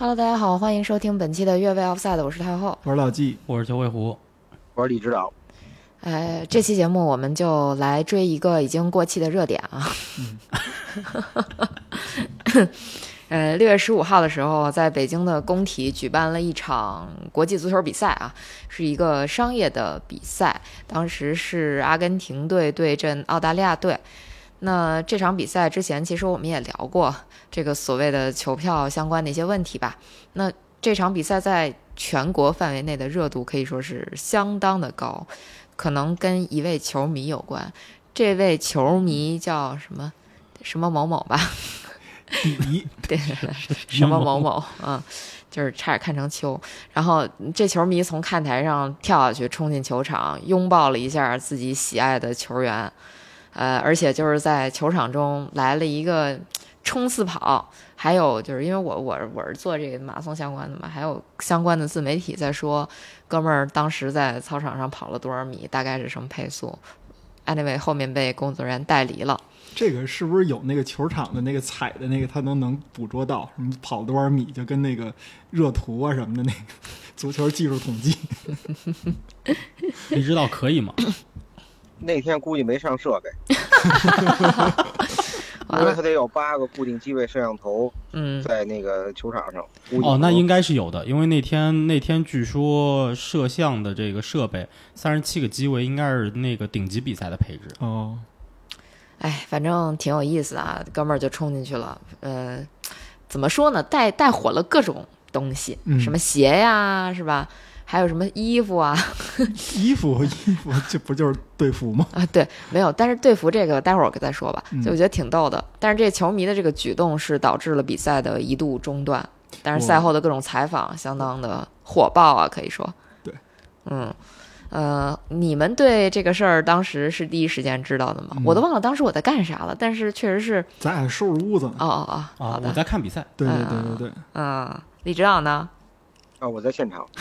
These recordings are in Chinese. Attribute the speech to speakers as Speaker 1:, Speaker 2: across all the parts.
Speaker 1: Hello，大家好，欢迎收听本期的越位 Offside，我是太后。
Speaker 2: 我是老纪，
Speaker 3: 我是九尾狐，
Speaker 4: 我是李指导。
Speaker 1: 呃，这期节目我们就来追一个已经过气的热点啊。呃，六月十五号的时候，在北京的工体举办了一场国际足球比赛啊，是一个商业的比赛。当时是阿根廷队对阵澳大利亚队。那这场比赛之前，其实我们也聊过这个所谓的球票相关的一些问题吧。那这场比赛在全国范围内的热度可以说是相当的高，可能跟一位球迷有关。这位球迷叫什么？什么某某吧？
Speaker 2: 迪，
Speaker 1: 对，什么某某嗯，就是差点看成球。然后这球迷从看台上跳下去，冲进球场，拥抱了一下自己喜爱的球员。呃，而且就是在球场中来了一个冲刺跑，还有就是因为我我我是做这个马拉松相关的嘛，还有相关的自媒体在说，哥们儿当时在操场上跑了多少米，大概是什么配速。Anyway，后面被工作人员带离了。
Speaker 2: 这个是不是有那个球场的那个踩的那个，他都能捕捉到什么跑多少米，就跟那个热图啊什么的那个 足球技术统计。
Speaker 3: 你知道可以吗？
Speaker 4: 那天估计没上设备，因为他得有八个固定机位摄像头，
Speaker 1: 嗯，
Speaker 4: 在那个球场上。
Speaker 3: 哦，那应该是有的，因为那天那天据说摄像的这个设备三十七个机位，应该是那个顶级比赛的配置。
Speaker 2: 哦，
Speaker 1: 哎，反正挺有意思啊，哥们儿就冲进去了。呃，怎么说呢？带带火了各种东西，什么鞋呀，是吧？还有什么衣服啊？
Speaker 2: 衣服衣服，这不就是队服吗？
Speaker 1: 啊，对，没有。但是队服这个待会儿我再说吧。就我觉得挺逗的。但是这球迷的这个举动是导致了比赛的一度中断。但是赛后的各种采访相当的火爆啊，可以说。
Speaker 2: 对，
Speaker 1: 嗯，呃，你们对这个事儿当时是第一时间知道的吗？我都忘了当时我在干啥了。但是确实是，
Speaker 2: 咱俩收拾屋子呢。
Speaker 1: 哦哦哦，啊。
Speaker 3: 我在看比赛。
Speaker 2: 对对对对对。
Speaker 1: 嗯，李指导呢？
Speaker 4: 啊，我在现场。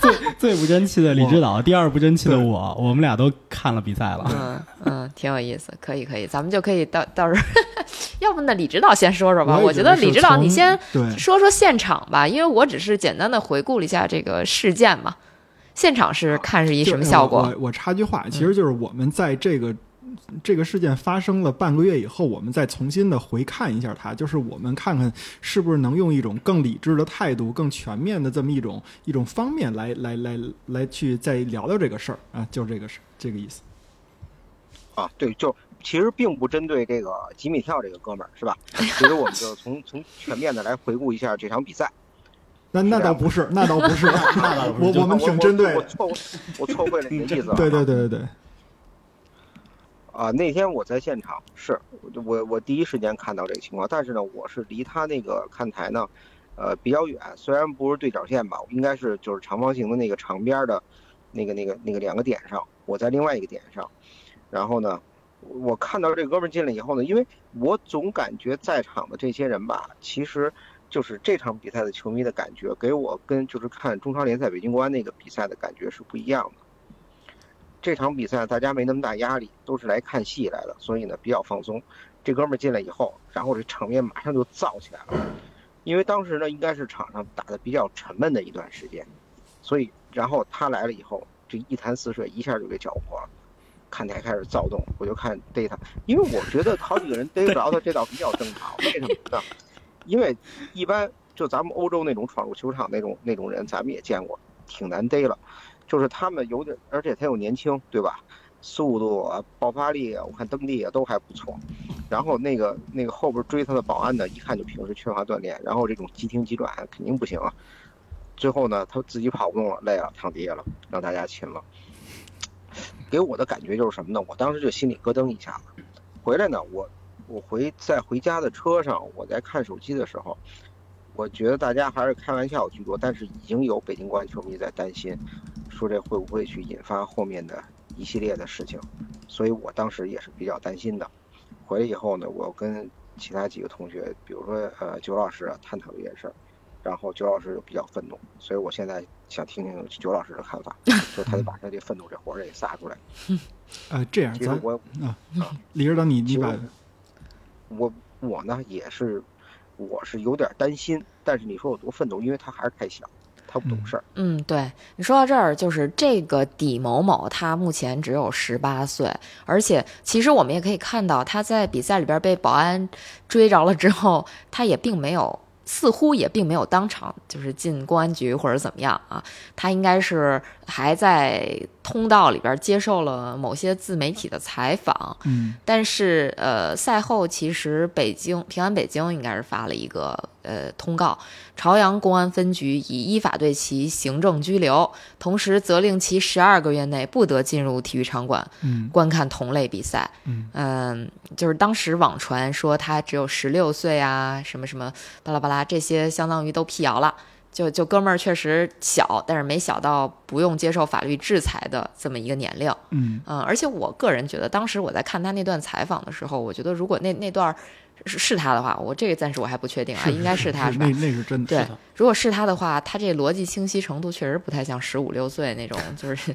Speaker 3: 最最不争气的李指导，第二不争气的我，我们俩都看了比赛了。
Speaker 1: 嗯嗯，挺有意思，可以可以，咱们就可以到到时候，要不那李指导先说说吧。
Speaker 2: 我
Speaker 1: 觉得李指导你先说说现场吧，因为我只是简单的回顾了一下这个事件嘛。现场是看是一什么效果？
Speaker 2: 我我插句话，其实就是我们在这个。这个事件发生了半个月以后，我们再重新的回看一下它，就是我们看看是不是能用一种更理智的态度、更全面的这么一种一种方面来来来来去再聊聊这个事儿啊，就这个事这个意思。
Speaker 4: 啊，对，就其实并不针对这个吉米跳这个哥们儿是吧？其实我们就从从全面的来回顾一下这场比赛。
Speaker 2: 那那倒不是，那倒不是，
Speaker 3: 那倒不
Speaker 2: 是，我我们挺针对。
Speaker 4: 我错我错会了你的意思了。
Speaker 2: 对对对对对。
Speaker 4: 啊，那天我在现场，是我我第一时间看到这个情况，但是呢，我是离他那个看台呢，呃比较远，虽然不是对角线吧，应该是就是长方形的那个长边的，那个那个那个两个点上，我在另外一个点上，然后呢，我看到这哥们进来以后呢，因为我总感觉在场的这些人吧，其实就是这场比赛的球迷的感觉，给我跟就是看中超联赛北京国安那个比赛的感觉是不一样的。这场比赛大家没那么大压力，都是来看戏来的，所以呢比较放松。这哥们儿进来以后，然后这场面马上就燥起来了，因为当时呢应该是场上打的比较沉闷的一段时间，所以然后他来了以后，这一潭死水一下就给搅和了，看台开始躁动，我就看逮他，因为我觉得好几个人逮不着他，这倒比较正常。为什么呢？因为一般就咱们欧洲那种闯入球场那种那种人，咱们也见过，挺难逮了。就是他们有点，而且他又年轻，对吧？速度啊，爆发力啊，我看蹬地啊都还不错。然后那个那个后边追他的保安呢，一看就平时缺乏锻炼，然后这种急停急转肯定不行啊。最后呢，他自己跑不动了，累了，躺地下了，让大家亲了。给我的感觉就是什么呢？我当时就心里咯噔一下子。回来呢，我我回在回家的车上，我在看手机的时候。我觉得大家还是开玩笑居多，但是已经有北京国安球迷在担心，说这会不会去引发后面的一系列的事情，所以我当时也是比较担心的。回来以后呢，我跟其他几个同学，比如说呃九老师啊，探讨这件事儿，然后九老师就比较愤怒，所以我现在想听听九老师的看法，就他就把他这愤怒这火儿给撒出来。
Speaker 2: 呃，这样，
Speaker 4: 其实我
Speaker 2: 啊，李指导，你你把，
Speaker 4: 我我呢也是。我是有点担心。但是你说我多愤怒，因为他还是太小，他不懂事儿。
Speaker 1: 嗯，对你说到这儿，就是这个底某某，他目前只有十八岁，而且其实我们也可以看到，他在比赛里边被保安追着了之后，他也并没有。似乎也并没有当场就是进公安局或者怎么样啊，他应该是还在通道里边接受了某些自媒体的采访。
Speaker 2: 嗯，
Speaker 1: 但是呃，赛后其实北京平安北京应该是发了一个呃通告，朝阳公安分局已依法对其行政拘留，同时责令其十二个月内不得进入体育场馆
Speaker 2: 嗯
Speaker 1: 观看同类比赛。
Speaker 2: 嗯
Speaker 1: 嗯，就是当时网传说他只有十六岁啊，什么什么巴拉巴拉，这些相当于都辟谣了。就就哥们儿确实小，但是没小到不用接受法律制裁的这么一个年龄。
Speaker 2: 嗯
Speaker 1: 嗯，而且我个人觉得，当时我在看他那段采访的时候，我觉得如果那那段儿是是他的话，我这个暂时我还不确定啊，应该是他是吧
Speaker 2: 那？那是真的。
Speaker 1: 对，如果是他的话，他这逻辑清晰程度确实不太像十五六岁那种，就是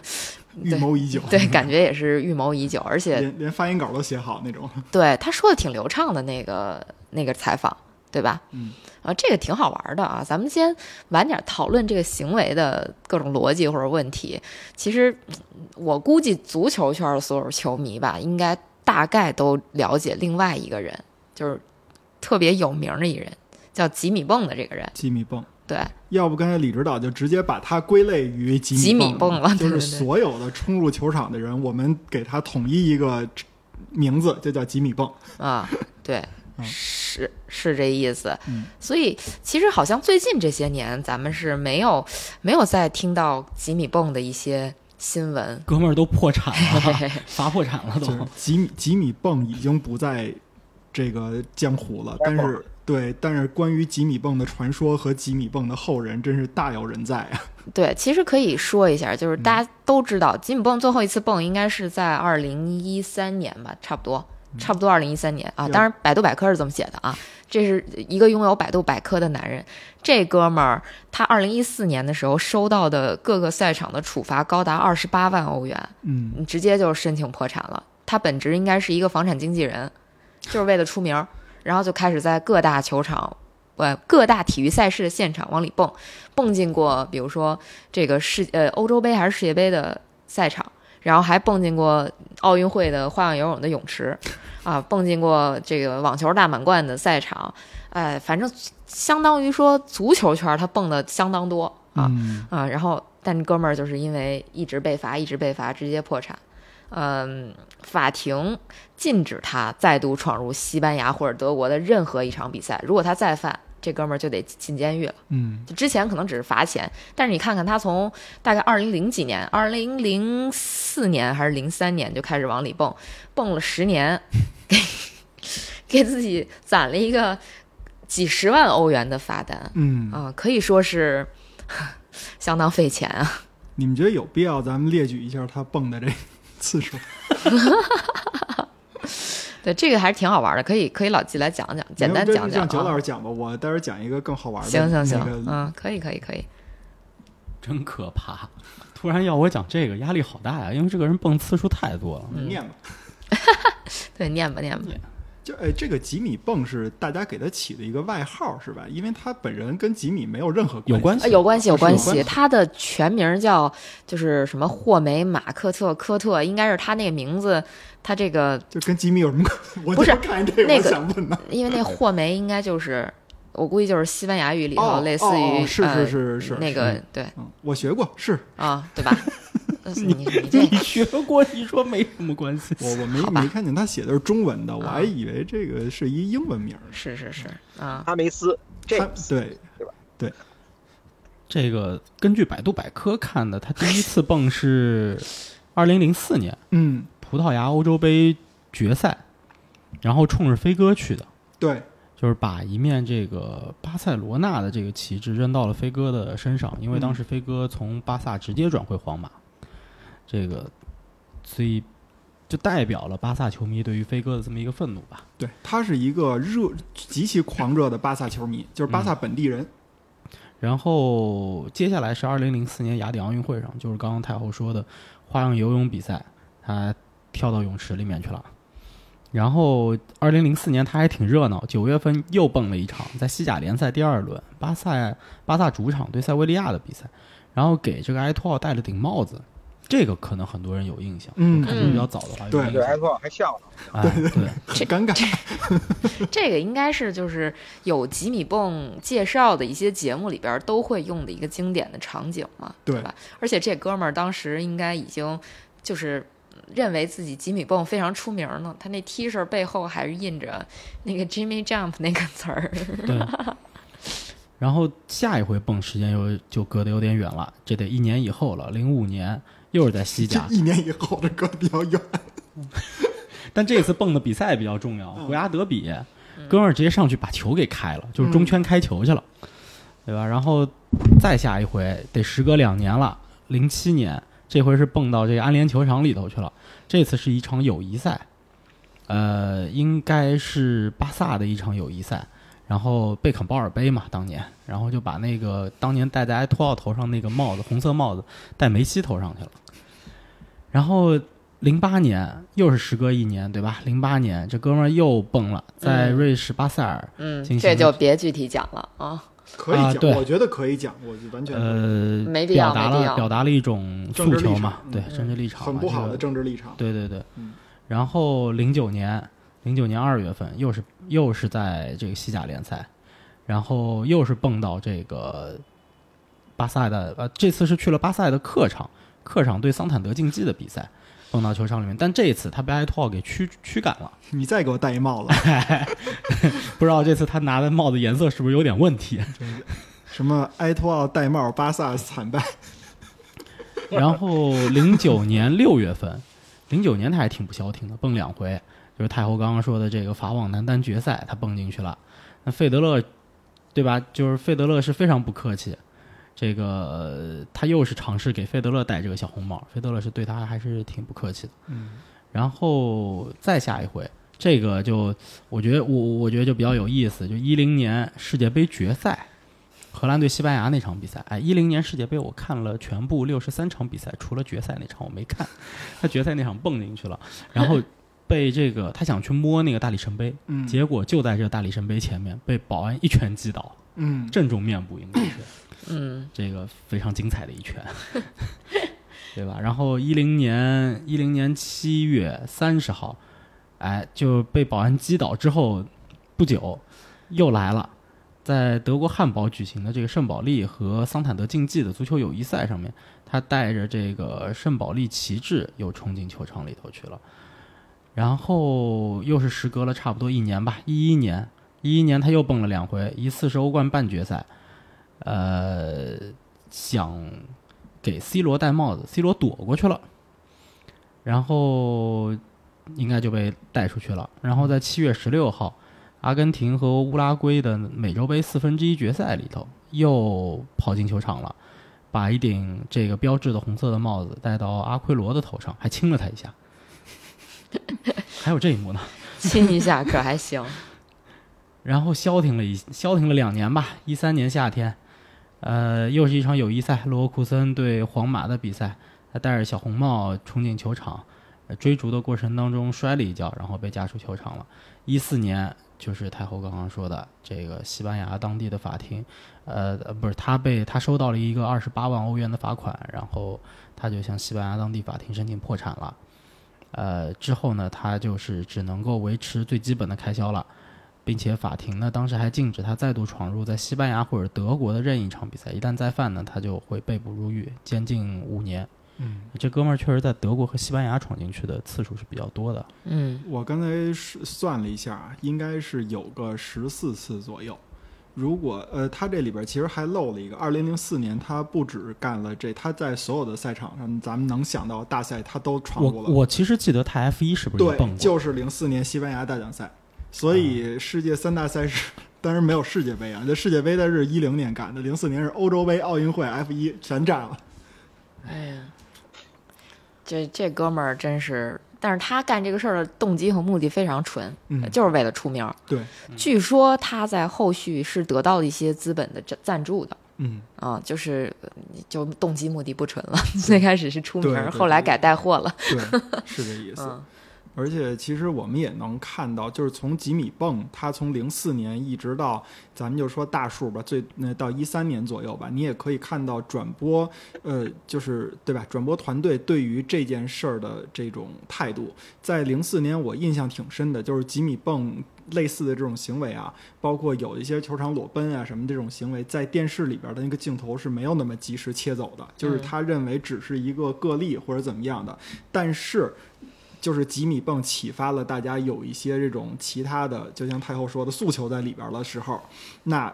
Speaker 2: 预谋已久，
Speaker 1: 对，感觉也是预谋已久，而且
Speaker 2: 连连发言稿都写好那种。
Speaker 1: 对他说的挺流畅的那个那个采访，对吧？
Speaker 2: 嗯，
Speaker 1: 啊，这个挺好玩的啊。咱们先晚点讨论这个行为的各种逻辑或者问题。其实嗯我估计足球圈的所有球迷吧，应该大概都了解另外一个人，就是特别有名的一人，叫吉米蹦的这个人。
Speaker 2: 吉米蹦，
Speaker 1: 对，
Speaker 2: 要不刚才李指导就直接把他归类于吉
Speaker 1: 吉米
Speaker 2: 蹦
Speaker 1: 蹦了
Speaker 2: 就是所有的冲入球场的人，我们给他统一一个名字，就叫吉米蹦。
Speaker 1: 啊，对，
Speaker 2: 嗯
Speaker 1: 是是这意思。
Speaker 2: 嗯
Speaker 1: 所以其实好像最近这些年，咱们是没有没有再听到吉米蹦的一些新闻。
Speaker 3: 哥们儿都破产了，罚破产了都
Speaker 2: 就是。吉米吉米蹦已经不在这个江湖了，但是对，但是关于吉米泵的传说和吉米泵的后人真是大有人在啊。
Speaker 1: 对，其实可以说一下，就是大家都知道，吉米泵最后一次蹦应该是在二零一三年吧，差不多，差不多二零一三年啊。当然，百度百科是这么写的啊。这是一个拥有百度百科的男人，这哥们儿他二零一四年的时候收到的各个赛场的处罚高达二十八万欧元，
Speaker 2: 嗯，
Speaker 1: 直接就申请破产了。他本职应该是一个房产经纪人，就是为了出名儿，然后就开始在各大球场、呃各大体育赛事的现场往里蹦，蹦进过比如说这个世呃欧洲杯还是世界杯的赛场，然后还蹦进过奥运会的花样游泳的泳池，啊，蹦进过这个网球大满贯的赛场，哎，反正相当于说足球圈儿他蹦的相当多啊。
Speaker 2: 嗯
Speaker 1: 啊，然后但哥们儿就是因为一直被罚，一直被罚，直接破产。嗯，法庭禁止他再度闯入西班牙或者德国的任何一场比赛。如果他再犯，这哥们儿就得进监狱了。
Speaker 2: 嗯
Speaker 1: 就之前可能只是罚钱，但是你看看他从大概二零零几年，二零零四年还是零三年就开始往里蹦，蹦了十年，给给自己攒了一个几十万欧元的罚单
Speaker 2: 嗯，
Speaker 1: 啊，可以说是相当费钱啊。
Speaker 2: 你们觉得有必要咱们列举一下他蹦的这次数？
Speaker 1: 对，这个还是挺好玩的，可以可以老纪来讲讲，简单
Speaker 2: 没有
Speaker 1: 讲讲
Speaker 2: 让九老
Speaker 1: 啊。
Speaker 2: 师讲吧，我待会儿讲一个更好玩的。
Speaker 1: 行行行
Speaker 2: 那个，
Speaker 1: 嗯，可以可以可以。
Speaker 3: 真可怕！突然要我讲这个，压力好大呀，因为这个人蹦次数太多了。
Speaker 1: 嗯
Speaker 2: 你念吧。
Speaker 1: 对，念吧念吧。
Speaker 2: 就哎，这个吉米蹦是大家给他起的一个外号是吧？因为他本人跟吉米没有任何系。
Speaker 3: 有关系
Speaker 1: 呃，有关系，有关
Speaker 2: 系
Speaker 1: 他的全名叫就是什么霍梅马克特科特，应该是他那个名字，他这个
Speaker 2: 就跟吉米有什么关？我
Speaker 1: 不是
Speaker 2: 看这个，
Speaker 1: 那个
Speaker 2: 想问呢。
Speaker 1: 因为那 霍梅应该就是我估计就是西班牙语里头
Speaker 2: 哦
Speaker 1: 类似
Speaker 2: 哦
Speaker 1: 于
Speaker 2: 哦是
Speaker 1: 呃
Speaker 2: 是是是
Speaker 1: 那个对
Speaker 2: 嗯，我学过，是
Speaker 1: 啊，对吧？呃 你你
Speaker 3: 学过，你说没什么关系。
Speaker 2: 我我没没看见他写的是中文的，我
Speaker 1: 啊
Speaker 2: 还以为这个是一英文名儿。
Speaker 1: 是是是啊，
Speaker 4: 阿梅斯
Speaker 2: 他
Speaker 4: James
Speaker 2: 对
Speaker 3: 这个根据百度百科看的，他第一次蹦是 二零零四年
Speaker 2: 嗯
Speaker 3: 葡萄牙欧洲杯决赛，然后冲着飞哥去的，
Speaker 2: 对
Speaker 3: 就是把一面这个巴塞罗那的这个旗帜扔到了飞哥的身上，因为当时飞哥从巴萨直接转会皇马，这个所以就代表了巴萨球迷对于飞哥的这么一个愤怒吧。
Speaker 2: 对，他是一个热极其狂热的巴萨球迷，就是巴萨本地人。
Speaker 3: 然后接下来是二零零四年雅典奥运会上，就是刚刚太后说的花样游泳比赛，他跳到泳池里面去了。然后，二零零四年他还挺热闹，九月份又蹦了一场，在西甲联赛第二轮，巴萨巴萨主场对塞维利亚的比赛，然后给这个埃托奥戴了顶帽子，这个可能很多人有印象，
Speaker 2: 嗯
Speaker 3: 看的比较早的话有
Speaker 2: 对
Speaker 4: 对，
Speaker 3: 印象
Speaker 4: 埃托奥还笑呢。
Speaker 3: 哎，对，
Speaker 2: 这尴尬。
Speaker 1: 这个应该是就是有吉米蹦介绍的一些节目里边都会用的一个经典的场景嘛，
Speaker 2: 对
Speaker 1: 吧？而且这哥们儿当时应该已经就是认为自己吉米蹦非常出名呢，他那 T 恤背后还是印着那个 Jimmy Jump 那个词儿。
Speaker 3: 对。然后下一回蹦时间又就隔得有点远了，这得一年以后了，零五年又是在西甲，
Speaker 2: 一年以后的隔得比较远。
Speaker 3: 但这次蹦的比赛比较重要，
Speaker 2: 嗯
Speaker 3: 国家德比，哥们儿直接上去把球给开了，就是中圈开球去了，对吧？然后再下一回得时隔两年了，零七年这回是蹦到这个安联球场里头去了，这次是一场友谊赛，呃，应该是巴萨的一场友谊赛。然后贝肯鲍尔杯嘛，当年，然后就把那个当年戴在埃托奥头上那个帽子，红色帽子，戴梅西头上去了。然后零八年又是时隔一年，对吧？零八年这哥们儿又崩了，在
Speaker 1: 嗯
Speaker 3: 瑞士巴塞尔，
Speaker 1: 嗯，
Speaker 3: 进行
Speaker 1: 这就别具体讲了啊。
Speaker 2: 可以讲，
Speaker 3: 啊对
Speaker 2: 我觉得可以讲，我就完全
Speaker 3: 呃，
Speaker 1: 没必要
Speaker 3: 表达了表达了一种诉求嘛，
Speaker 2: 嗯
Speaker 3: 对政治立场嘛，
Speaker 2: 很不好的政治立场。
Speaker 3: 对对对，
Speaker 2: 嗯
Speaker 3: 然后零九年，零九年二月份又是又是在这个西甲联赛，然后又是蹦到这个巴萨的呃，这次是去了巴萨的客场，客场对桑坦德竞技的比赛，蹦到球场里面，但这一次他被埃托奥给驱驱赶了，
Speaker 2: 你再给我戴一帽子，
Speaker 3: 不知道这次他拿的帽子颜色是不是有点问题？
Speaker 2: 什么埃托奥戴帽，巴萨惨败。
Speaker 3: 然后零九年六月份，零九年他还挺不消停的，蹦两回，就是太后刚刚说的这个法网男单决赛，他蹦进去了。那费德勒，对吧？就是费德勒是非常不客气，这个、呃他又是尝试给费德勒戴这个小红帽，费德勒是对他还是挺不客气的。
Speaker 2: 嗯，
Speaker 3: 然后再下一回，这个就我觉得我我觉得就比较有意思，就一零年世界杯决赛，荷兰对西班牙那场比赛，哎，一零年世界杯我看了全部六十三场比赛，除了决赛那场我没看，他决赛那场蹦进去了，然后被这个他想去摸那个大力神杯，
Speaker 2: 嗯
Speaker 3: 结果就在这个大力神杯前面被保安一拳击倒，
Speaker 2: 嗯，
Speaker 3: 正中面部应该是。
Speaker 1: 嗯
Speaker 3: 这个非常精彩的一拳，对吧？然后一零年一零年七月三十号，哎，就被保安击倒之后不久，又来了，在德国汉堡举行的这个圣保利和桑坦德竞技的足球友谊赛上面，他带着这个圣保利旗帜又冲进球场里头去了。然后又是时隔了差不多一年吧，一一年，一一年他又蹦了两回，一次是欧冠半决赛，呃，想给 C 罗戴帽子，C 罗躲过去了，然后应该就被带出去了。然后在七月十六号，阿根廷和乌拉圭的美洲杯四分之一决赛里头，又跑进球场了，把一顶这个标志的红色的帽子戴到阿奎罗的头上，还亲了他一下。还有这一幕呢。
Speaker 1: 亲一下可还行。
Speaker 3: 然后消停了一消停了两年吧，一三年夏天，呃，又是一场友谊赛，勒沃库森对皇马的比赛，他戴着小红帽冲进球场，呃追逐的过程当中摔了一跤，然后被架出球场了。一四年就是太后刚刚说的这个西班牙当地的法庭，呃，呃不是他被他收到了一个二十八万欧元的罚款，然后他就向西班牙当地法庭申请破产了。呃，之后呢，他就是只能够维持最基本的开销了。并且法庭呢，当时还禁止他再度闯入在西班牙或者德国的任意一场比赛，一旦再犯呢，他就会被捕入狱，监禁五年。
Speaker 2: 嗯，
Speaker 3: 这哥们儿确实在德国和西班牙闯进去的次数是比较多的。
Speaker 1: 嗯
Speaker 2: 我刚才是算了一下，应该是有个十四次左右。如果呃，他这里边其实还漏了一个，二零零四年他不止干了这，他在所有的赛场上，咱们能想到大赛他都闯过了。
Speaker 3: 我其实记得他 F 一是不是也蹦
Speaker 2: 对，
Speaker 3: 过？
Speaker 2: 就是零四年西班牙大奖赛，所以世界三大赛事，当然没有世界杯啊，这世界杯他是一零年干的，零四年是欧洲杯、奥运会、F 一全占了。
Speaker 1: 哎呀，这这哥们儿真是，但是他干这个事儿的动机和目的非常纯，
Speaker 2: 嗯
Speaker 1: 就是为了出名儿。
Speaker 2: 对，
Speaker 1: 据说他在后续是得到了一些资本的赞赞助的。
Speaker 2: 嗯，
Speaker 1: 啊，就是呃就动机目的不纯了。最开始是出名儿，后来改带货了。
Speaker 2: 对，是这意思。
Speaker 1: 嗯
Speaker 2: 而且其实我们也能看到，就是从吉米泵，他从零四年一直到咱们就说大数吧，最那到一三年左右吧，你也可以看到转播，呃，就是对吧？转播团队对于这件事儿的这种态度，在零四年我印象挺深的，就是吉米泵类似的这种行为啊，包括有一些球场裸奔啊什么这种行为，在电视里边的那个镜头是没有那么及时切走的，就是他认为只是一个个例或者怎么样的，但是。就是吉米泵启发了大家有一些这种其他的，就像太后说的诉求在里边的时候，那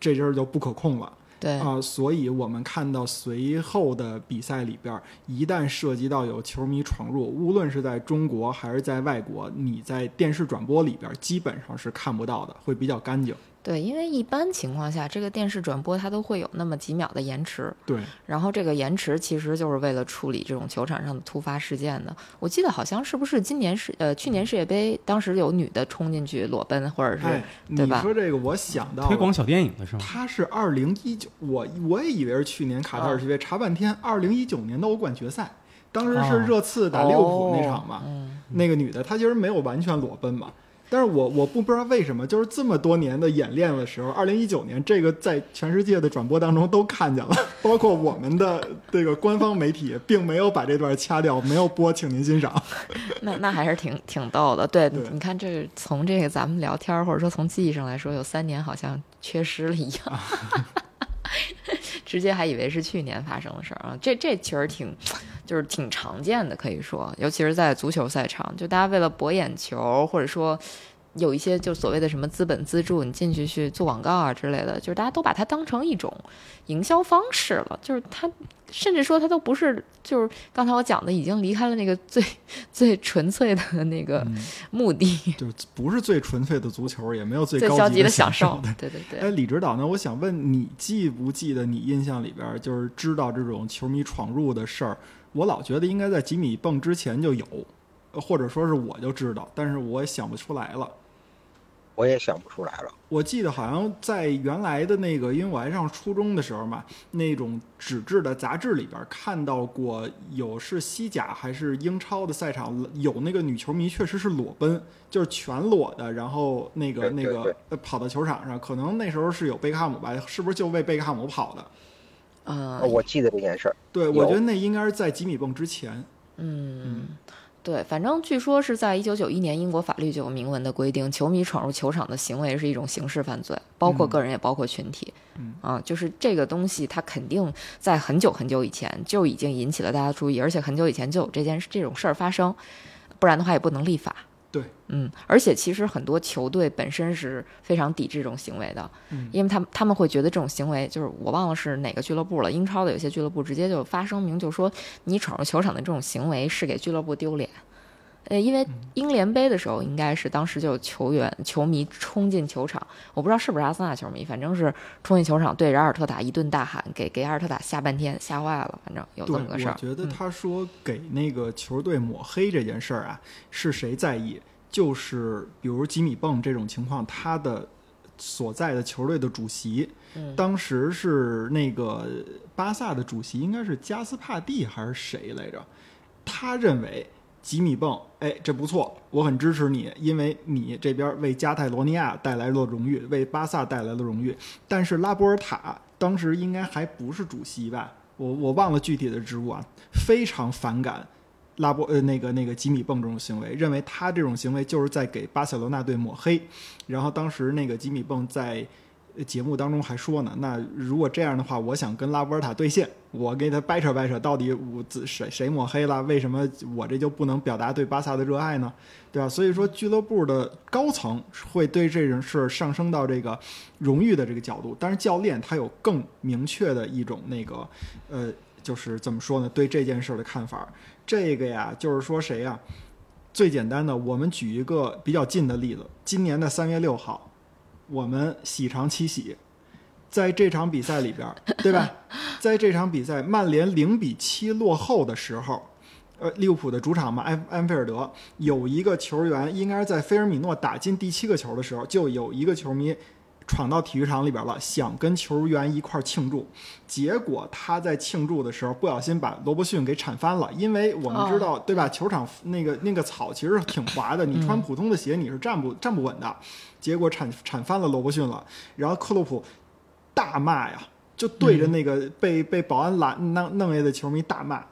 Speaker 2: 这阵儿就不可控了。
Speaker 1: 对
Speaker 2: 啊、所以我们看到随后的比赛里边，一旦涉及到有球迷闯入，无论是在中国还是在外国，你在电视转播里边基本上是看不到的，会比较干净。
Speaker 1: 对，因为一般情况下，这个电视转播它都会有那么几秒的延迟，
Speaker 2: 对，
Speaker 1: 然后这个延迟其实就是为了处理这种球场上的突发事件的。我记得好像是不是今年是呃去年世界杯，当时有女的冲进去裸奔，或者是、对吧你
Speaker 2: 说这个，我想到
Speaker 3: 推广小电影的是吗？
Speaker 2: 他是二零一九，我我也以为是去年卡塔尔世界杯，查半天，二零一九年的欧冠决赛，当时是
Speaker 3: 哦
Speaker 2: 热刺打利物浦那场嘛，
Speaker 1: 哦嗯，
Speaker 2: 那个女的她其实没有完全裸奔嘛，但是我我不不知道为什么，就是这么多年的演练的时候，二零一九年这个在全世界的转播当中都看见了，包括我们的这个官方媒体并没有把这段掐掉，没有播，请您欣赏。
Speaker 1: 那那还是挺挺逗的。对，
Speaker 2: 对
Speaker 1: 你看这从这个咱们聊天儿或者说从记忆上来说，有三年好像缺失了一样。直接还以为是去年发生的事儿啊，这这其实挺，就是挺常见的，可以说，尤其是在足球赛场，就大家为了博眼球，或者说有一些就所谓的什么资本资助，你进去去做广告啊之类的，就是大家都把它当成一种营销方式了，就是它甚至说它都不是，就是刚才我讲的，已经离开了那个最 最纯粹的那个
Speaker 2: 嗯，
Speaker 1: 目的，
Speaker 2: 就不是最纯粹的足球，也没有最高级
Speaker 1: 最消极的
Speaker 2: 享
Speaker 1: 享受。对对对。
Speaker 2: 哎，李指导呢？我想问你，记不记得你印象里边儿就是知道这种球迷闯入的事儿？我老觉得应该在几米蹦之前就有，呃或者说是我就知道，但是我也想不出来了。
Speaker 4: 我也想不出来了。
Speaker 2: 我记得好像在原来的那个，因为我还上初中的时候嘛，那种纸质的杂志里边儿看到过，有是西甲还是英超的赛场有那个女球迷确实是裸奔，就是全裸的，然后那个那个呃跑到球场上，可能那时候是有贝克汉姆吧，是不是就为贝克汉姆跑的？
Speaker 1: 嗯、
Speaker 4: 呃我记得这件事儿。
Speaker 2: 对，我觉得那应该是在吉米泵之前。
Speaker 1: 嗯，对，反正据说是在一九九一年，英国法律就有明文的规定，球迷闯入球场的行为是一种刑事犯罪，包括
Speaker 2: 嗯
Speaker 1: 个人也包括群体。
Speaker 2: 嗯
Speaker 1: 啊，就是这个东西，它肯定在很久很久以前就已经引起了大家注意，而且很久以前就有这件这种事儿发生，不然的话也不能立法。
Speaker 2: 对，
Speaker 1: 嗯，而且其实很多球队本身是非常抵制这种行为的，
Speaker 2: 嗯
Speaker 1: 因为他们他们会觉得这种行为就是我忘了是哪个俱乐部了，英超的有些俱乐部直接就发声明，就说你闯入球场的这种行为是给俱乐部丢脸。呃，因为英联杯的时候，应该是当时就有球员、球迷冲进球场，我不知道是不是阿森纳球迷，反正是冲进球场对着阿尔特塔一顿大喊，给给阿尔特塔吓半天，吓坏了。反正有这，么个事儿。
Speaker 2: 我觉得
Speaker 1: 嗯
Speaker 2: 他说给那个球队抹黑这件事儿啊，是谁在意？就是比如吉米泵这种情况，他的所在的球队的主席，
Speaker 1: 嗯
Speaker 2: 当时是那个巴萨的主席，应该是加斯帕蒂还是谁来着？他认为吉米泵，哎，这不错，我很支持你，因为你这边为加泰罗尼亚带来了荣誉，为巴萨带来了荣誉。但是拉波尔塔当时应该还不是主席吧？我我忘了具体的职务啊，非常反感拉波呃那个那个吉米泵这种行为，认为他这种行为就是在给巴塞罗那队抹黑。然后当时那个吉米泵在节目当中还说呢，那如果这样的话，我想跟拉波尔塔对线，我给他掰扯掰扯，到底我自谁谁抹黑了？为什么我这就不能表达对巴萨的热爱呢？对吧？所以说俱乐部的高层会对这种事上升到这个荣誉的这个角度，但是教练他有更明确的一种那个呃，就是怎么说呢？对这件事的看法，这个呀，就是说谁呀？最简单的，我们举一个比较近的例子，今年的三月六号，我们喜长七喜，在这场比赛里边儿，对吧？在这场比赛曼联零比七落后的时候，呃，利物浦的主场嘛，安安菲尔德有一个球员，应该是在菲尔米诺打进第七个球的时候，就有一个球迷闯到体育场里边了，想跟球员一块儿庆祝，结果他在庆祝的时候不小心把罗伯逊给铲翻了，因为我们知道、对吧？球场那个那个草其实挺滑的，你穿普通的鞋你是站不站不稳的，结果铲铲翻了罗伯逊了，然后克洛普大骂呀，就对着那个被、被保安拦弄弄下的球迷大骂。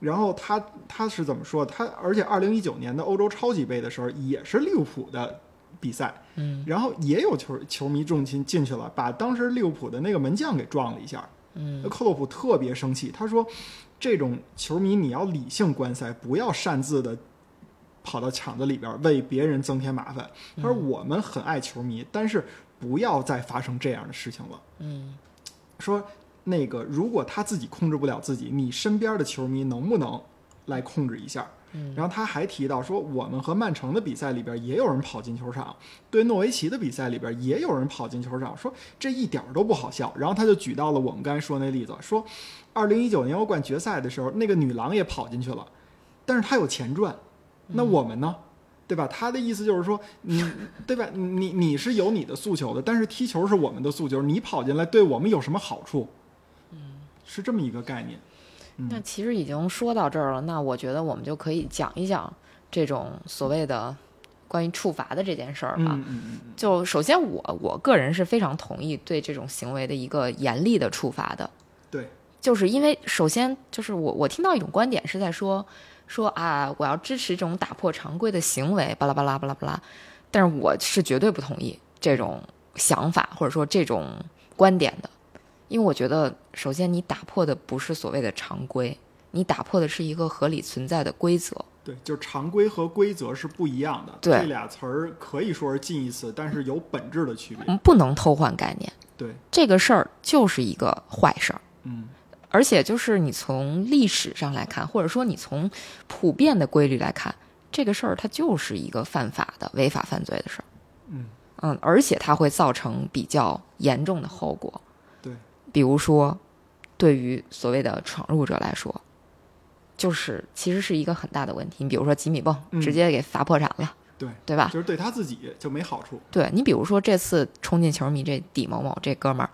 Speaker 2: 然后他他是怎么说？他而且二零一九年的欧洲超级杯的时候也是利物浦的比赛，
Speaker 1: 嗯
Speaker 2: 然后也有球球迷重进进去了，把当时利物浦的那个门将给撞了一下。
Speaker 1: 嗯
Speaker 2: 克洛普特别生气，他说：“这种球迷你要理性观赛，不要擅自的跑到场子里边为别人增添麻烦。”他说：“我们很爱球迷，但是不要再发生这样的事情了。”
Speaker 1: 嗯
Speaker 2: 说那个如果他自己控制不了自己，你身边的球迷能不能来控制一下？
Speaker 1: 嗯
Speaker 2: 然后他还提到说，我们和曼城的比赛里边也有人跑进球场，对诺维奇的比赛里边也有人跑进球场，说这一点儿都不好笑。然后他就举到了我们刚才说那例子，说二零一九年欧冠决赛的时候，那个女郎也跑进去了，但是她有钱赚，那我们呢？对吧？他的意思就是说，你 对吧？你你是有你的诉求的，但是踢球是我们的诉求，你跑进来对我们有什么好处？嗯，是这么一个概念。嗯。
Speaker 1: 那其实已经说到这儿了，那我觉得我们就可以讲一讲这种所谓的关于处罚的这件事儿吧。就首先我我个人是非常同意对这种行为的一个严厉的处罚的，
Speaker 2: 对，
Speaker 1: 就是因为首先就是我我听到一种观点是在说说啊我要支持这种打破常规的行为，巴拉巴拉巴拉巴拉，但是我是绝对不同意这种想法或者说这种观点的，因为我觉得首先你打破的不是所谓的常规，你打破的是一个合理存在的规则。
Speaker 2: 对，就是常规和规则是不一样的。
Speaker 1: 对
Speaker 2: 这俩词儿可以说是近义词，但是有本质的区别。
Speaker 1: 我们不能偷换概念，
Speaker 2: 对，
Speaker 1: 这个事儿就是一个坏事儿。
Speaker 2: 嗯
Speaker 1: 而且就是你从历史上来看，或者说你从普遍的规律来看，这个事儿它就是一个犯法的违法犯罪的事儿。
Speaker 2: 嗯
Speaker 1: 嗯，而且它会造成比较严重的后果。
Speaker 2: 对，
Speaker 1: 比如说，对于所谓的闯入者来说，就是其实是一个很大的问题。你比如说吉米蹦
Speaker 2: 嗯
Speaker 1: 直接给罚破产了，
Speaker 2: 对，
Speaker 1: 对吧？
Speaker 2: 就是对他自己就没好处。
Speaker 1: 对你比如说这次冲进球迷这底某某这哥们儿，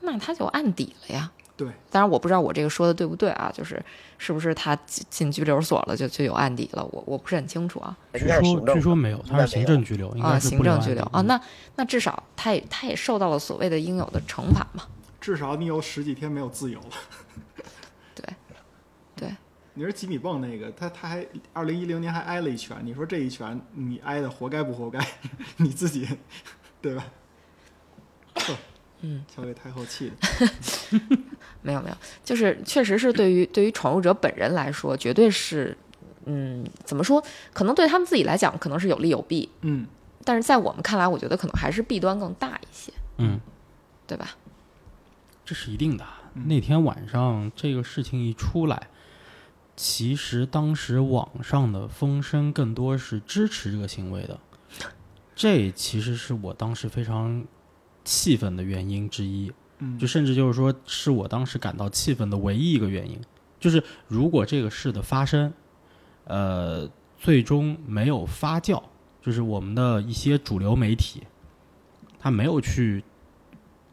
Speaker 1: 那他就案底了呀。
Speaker 2: 对，
Speaker 1: 当然我不知道我这个说的对不对啊，就是是不是他进进拘留所了就就有案底了，我我不是很清楚啊。
Speaker 3: 据说据说没有，他是行政拘留，应
Speaker 1: 啊，
Speaker 3: 该是
Speaker 1: 行政拘留啊，那那至少他也他也受到了所谓的应有的惩罚嘛。
Speaker 2: 至少你有十几天没有自由了。
Speaker 1: 对，对，
Speaker 2: 你说吉米蹦那个，他他还二零一零年还挨了一拳，你说这一拳你挨的活该不活该？你自己 对吧？呵
Speaker 1: 嗯，
Speaker 2: 交给太后气的。
Speaker 1: 没有没有，就是确实是对于对于闯入者本人来说，绝对是，嗯，怎么说？可能对他们自己来讲，可能是有利有弊，
Speaker 2: 嗯，
Speaker 1: 但是在我们看来，我觉得可能还是弊端更大一些，
Speaker 3: 嗯，
Speaker 1: 对吧？
Speaker 3: 这是一定的。
Speaker 2: 嗯
Speaker 3: 那天晚上这个事情一出来，其实当时网上的风声更多是支持这个行为的，这其实是我当时非常气愤的原因之一。
Speaker 2: 嗯，
Speaker 3: 就甚至就是说，是我当时感到气愤的唯一一个原因，就是如果这个事的发生，呃，最终没有发酵，就是我们的一些主流媒体，他没有去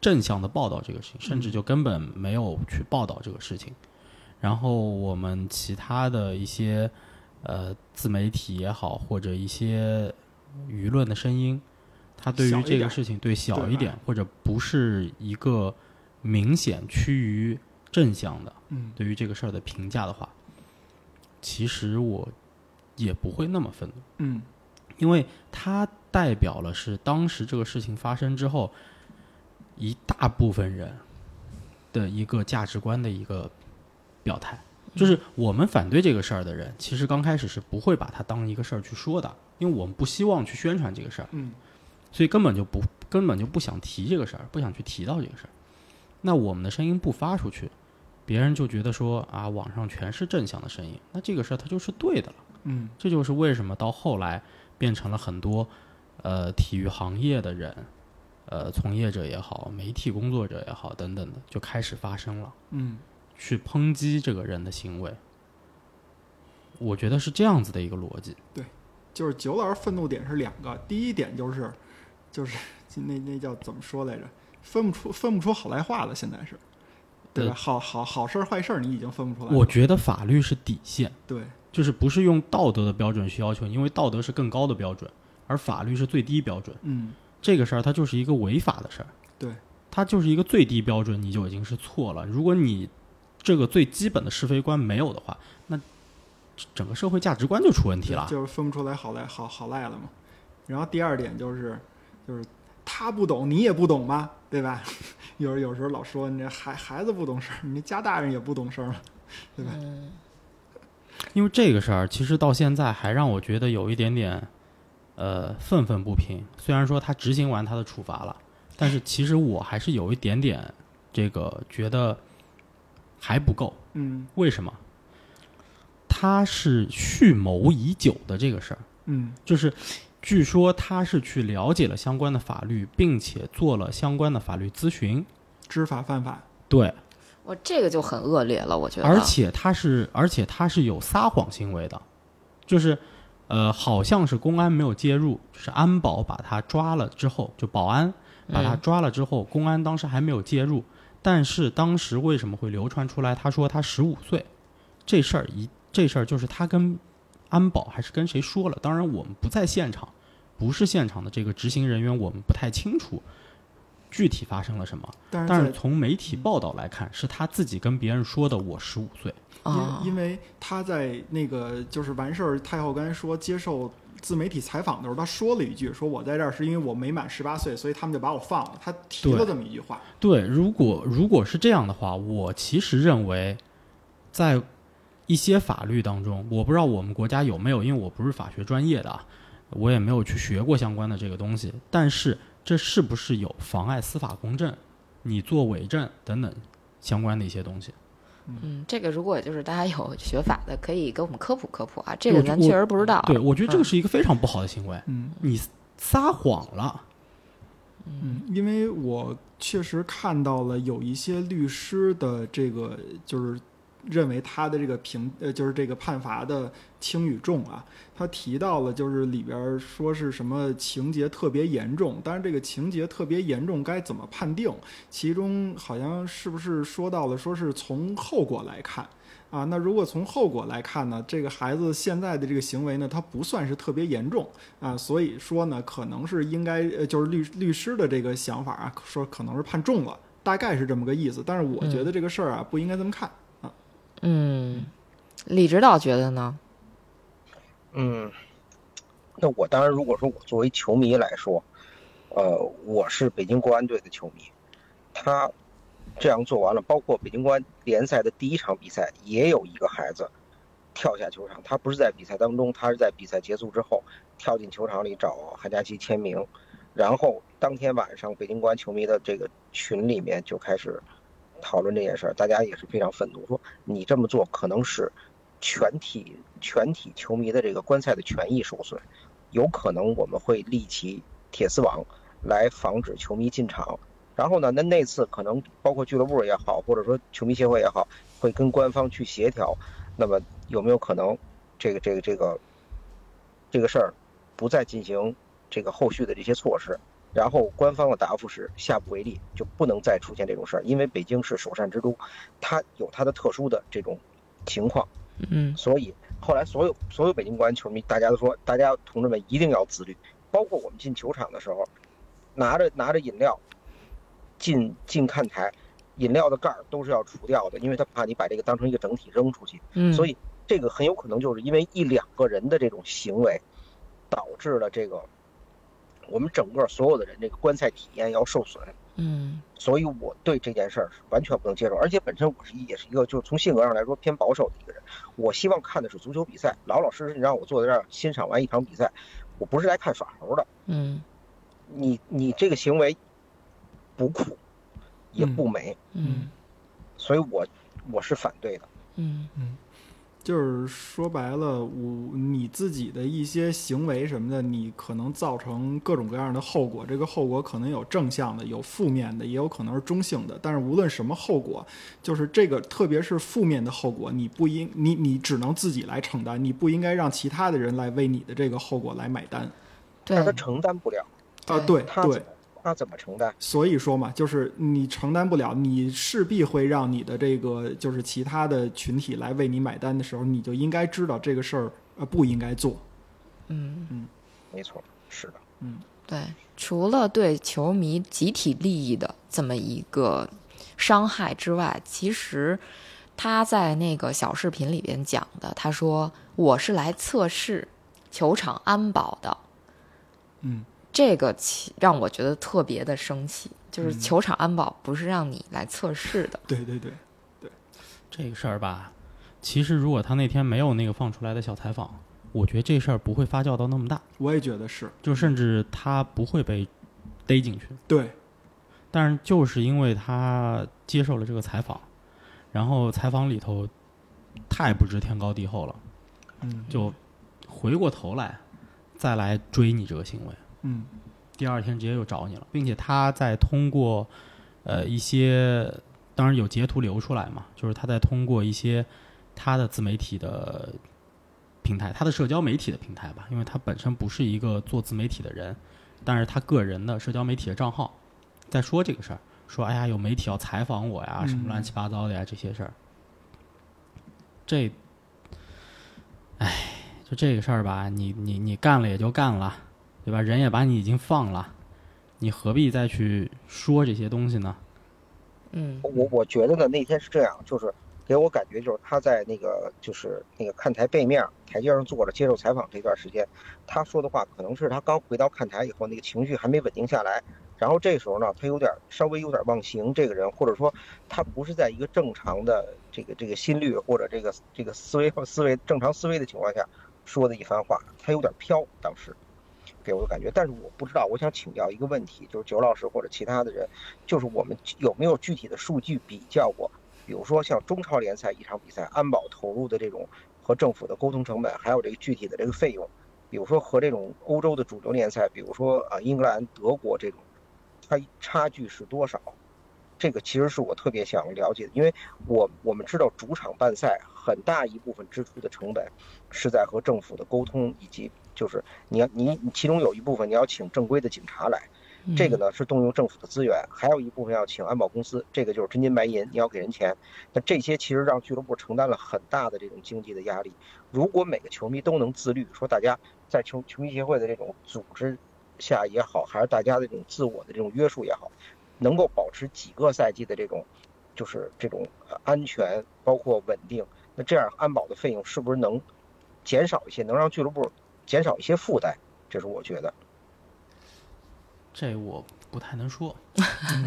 Speaker 3: 正向的报道这个事情，甚至就根本没有去报道这个事情，然后我们其他的一些呃自媒体也好，或者一些舆论的声音，他对于这个事情对小一点，或者不是一个明显趋于正向的
Speaker 2: 嗯
Speaker 3: 对于这个事儿的评价的话，其实我也不会那么愤怒，
Speaker 2: 嗯。
Speaker 3: 因为它代表了是当时这个事情发生之后，一大部分人的一个价值观的一个表态。就是我们反对这个事儿的人，其实刚开始是不会把它当一个事儿去说的，因为我们不希望去宣传这个事儿。
Speaker 2: 嗯
Speaker 3: 所以根本就不根本就不想提这个事儿，不想去提到这个事儿。那我们的声音不发出去，别人就觉得说啊，网上全是正向的声音，那这个事儿它就是对的了。
Speaker 2: 嗯
Speaker 3: 这就是为什么到后来变成了很多呃体育行业的人，呃从业者也好，媒体工作者也好等等的，就开始发生了，
Speaker 2: 嗯
Speaker 3: 去抨击这个人的行为。我觉得是这样子的一个逻辑。
Speaker 2: 对就是九老师愤怒点是两个，第一点就是就是 那那叫怎么说来着？分不出分不出好赖话了，现在是，对吧？好好好事儿坏事儿你已经分不出来了。
Speaker 3: 我觉得法律是底线，
Speaker 2: 对，
Speaker 3: 就是不是用道德的标准去要求，因为道德是更高的标准，而法律是最低标准。
Speaker 2: 嗯，
Speaker 3: 这个事儿它就是一个违法的事儿，
Speaker 2: 对，
Speaker 3: 它就是一个最低标准，你就已经是错了。如果你这个最基本的是非观没有的话，那整个社会价值观就出问题了。
Speaker 2: 就是分不出来好赖好好赖了嘛。然后第二点就是，就是他不懂，你也不懂吗？对吧？有有时候老说你这孩孩子不懂事儿，你家大人也不懂事儿了，对吧？
Speaker 1: 嗯
Speaker 3: 因为这个事儿，其实到现在还让我觉得有一点点，呃，愤愤不平。虽然说他执行完他的处罚了，但是其实我还是有一点点这个觉得还不够。
Speaker 2: 嗯
Speaker 3: 为什么？他是蓄谋已久的这个事儿，
Speaker 2: 嗯
Speaker 3: 就是据说他是去了解了相关的法律，并且做了相关的法律咨询。
Speaker 2: 知法犯法。
Speaker 3: 对，
Speaker 1: 我这个就很恶劣了，我觉得。
Speaker 3: 而且他是，而且他是有撒谎行为的，就是，呃，好像是公安没有介入，就是安保把他抓了之后，就保安把他
Speaker 1: 嗯
Speaker 3: 抓了之后，公安当时还没有介入，但是当时为什么会流传出来？他说他十五岁，这事儿一这事儿就是他跟安保还是跟谁说了？当然我们不在现场，不是现场的这个执行人员，我们不太清楚具体发生了什么。
Speaker 2: 但是
Speaker 3: 从媒体报道来看，是他自己跟别人说的，我十五岁。
Speaker 1: 啊
Speaker 2: 因因为他在那个就是完事儿，太后刚才说接受自媒体采访的时候，他说了一句，说我在这儿是因为我没满十八岁，所以他们就把我放了。他提了这么一句话。
Speaker 3: 对，如果如果是这样的话，我其实认为，在一些法律当中，我不知道我们国家有没有，因为我不是法学专业的啊，我也没有去学过相关的这个东西。但是这是不是有妨碍司法公正、你做伪证等等相关的一些东西？
Speaker 1: 嗯，这个如果就是大家有学法的，可以给我们科普科普啊。这个咱确实不知道。
Speaker 3: 对，我觉得这个
Speaker 1: 嗯
Speaker 3: 是一个非常不好的行为，
Speaker 2: 嗯
Speaker 3: 你撒谎了。
Speaker 2: 嗯，因为我确实看到了有一些律师的这个就是认为他的这个评呃就是这个判罚的轻与重啊，他提到了就是里边儿说是什么情节特别严重，但是这个情节特别严重该怎么判定？其中好像是不是说到了说是从后果来看。啊，那如果从后果来看呢，这个孩子现在的这个行为呢，他不算是特别严重啊，所以说呢，可能是应该呃，就是律律师的这个想法啊，说可能是判重了，大概是这么个意思。但是我觉得这个事儿啊，不应该这么看。
Speaker 1: 嗯，嗯李指导觉得呢？
Speaker 4: 嗯，那我当然，如果说我作为球迷来说，呃，我是北京国安队的球迷，他这样做完了，包括北京国安联赛的第一场比赛，也有一个孩子跳下球场，他不是在比赛当中，他是在比赛结束之后跳进球场里找韩佳琪签名，然后当天晚上北京国安球迷的这个群里面就开始讨论这件事儿，大家也是非常愤怒，说你这么做可能是全体全体球迷的这个观赛的权益受损，有可能我们会立起铁丝网来防止球迷进场。然后呢，那那次可能包括俱乐部也好，或者说球迷协会也好，会跟官方去协调。那么有没有可能，这个这个这个这个事儿不再进行这个后续的这些措施？然后官方的答复是下不为例，就不能再出现这种事儿，因为北京是首善之都，它有它的特殊的这种情况。
Speaker 1: 嗯。
Speaker 4: 所以后来所有所有北京国安球迷，大家都说，大家同志们一定要自律，包括我们进球场的时候，拿着拿着饮料进进看台，饮料的盖儿都是要除掉的，因为他怕你把这个当成一个整体扔出去，
Speaker 1: 嗯，
Speaker 4: 所以这个很有可能就是因为一两个人的这种行为，导致了这个我们整个所有的人这个观赛体验要受损。
Speaker 1: 嗯
Speaker 4: 所以我对这件事儿是完全不能接受，而且本身我是也是一个就是从性格上来说偏保守的一个人。我希望看的是足球比赛，老老实实你让我坐在这儿欣赏完一场比赛，我不是来看耍猴的。
Speaker 1: 嗯
Speaker 4: 你你这个行为不酷，也不美，
Speaker 1: 嗯
Speaker 4: 所以我我是反对的。
Speaker 1: 嗯嗯
Speaker 2: 就是说白了，我你自己的一些行为什么的，你可能造成各种各样的后果。这个后果可能有正向的，有负面的，也有可能是中性的。但是无论什么后果，就是这个，特别是负面的后果，你不应你你只能自己来承担，你不应该让其他的人来为你的这个后果来买单。
Speaker 1: 对
Speaker 4: 但他承担不了，
Speaker 2: 啊，对对
Speaker 4: 那怎么承担？
Speaker 2: 所以说嘛，就是你承担不了，你势必会让你的这个就是其他的群体来为你买单的时候，你就应该知道这个事儿呃不应该做。
Speaker 1: 嗯。
Speaker 4: 嗯，没错，是的，嗯。
Speaker 1: 对，除了对球迷集体利益的这么一个伤害之外，其实他在那个小视频里边讲的，他说我是来测试球场安保的，
Speaker 2: 嗯，
Speaker 1: 这个其让我觉得特别的生气，就是
Speaker 2: 嗯
Speaker 1: 球场安保不是让你来测试的，
Speaker 2: 对对对对，
Speaker 3: 这个事儿吧，其实如果他那天没有那个放出来的小采访，我觉得这事儿不会发酵到那么大，
Speaker 2: 我也觉得是
Speaker 3: 就甚至他不会被逮进去。
Speaker 2: 对，
Speaker 3: 但是就是因为他接受了这个采访，然后采访里头太不知天高地厚了，
Speaker 2: 嗯
Speaker 3: 就回过头来再来追你这个行为。
Speaker 2: 嗯。
Speaker 3: 第二天直接就找你了，并且他在通过呃一些，当然有截图流出来嘛，就是他在通过一些他的自媒体的平台，他的社交媒体的平台吧，因为他本身不是一个做自媒体的人，但是他个人的社交媒体的账号在说这个事儿，说哎呀有媒体要采访我呀，什么
Speaker 2: 嗯
Speaker 3: 乱七八糟的呀这些事儿，这，哎，就这个事儿吧，你你你干了也就干了。对吧？人也把你已经放了，你何必再去说这些东西呢？
Speaker 1: 嗯
Speaker 4: 我我觉得呢，那天是这样，就是给我感觉就是他在那个就是那个看台背面台阶上坐着接受采访这段时间，他说的话可能是他刚回到看台以后，那个情绪还没稳定下来，然后这时候呢，他有点稍微有点忘形，这个人或者说他不是在一个正常的这个这个心率或者这个这个思维或思维正常思维的情况下说的一番话，他有点飘，当时。给我的感觉，但是我不知道，我想请教一个问题，就是九老师或者其他的人，就是我们有没有具体的数据比较过？比如说像中超联赛一场比赛，安保投入的这种和政府的沟通成本，还有这个具体的这个费用，比如说和这种欧洲的主流联赛，比如说啊英格兰、德国这种，它差距是多少？这个其实是我特别想了解的，因为我我们知道主场办赛很大一部分支出的成本是在和政府的沟通，以及就是你要你你其中有一部分你要请正规的警察来。这个呢是动用政府的资源，还有一部分要请安保公司，这个就是真金白银，你要给人钱。那这些其实让俱乐部承担了很大的这种经济的压力。如果每个球迷都能自律，说大家在球球迷协会的这种组织下也好，还是大家的这种自我的这种约束也好，能够保持几个赛季的这种就是这种呃安全，包括稳定，那这样安保的费用是不是能减少一些，能让俱乐部减少一些负担？这是我觉得。
Speaker 3: 这我不太能说。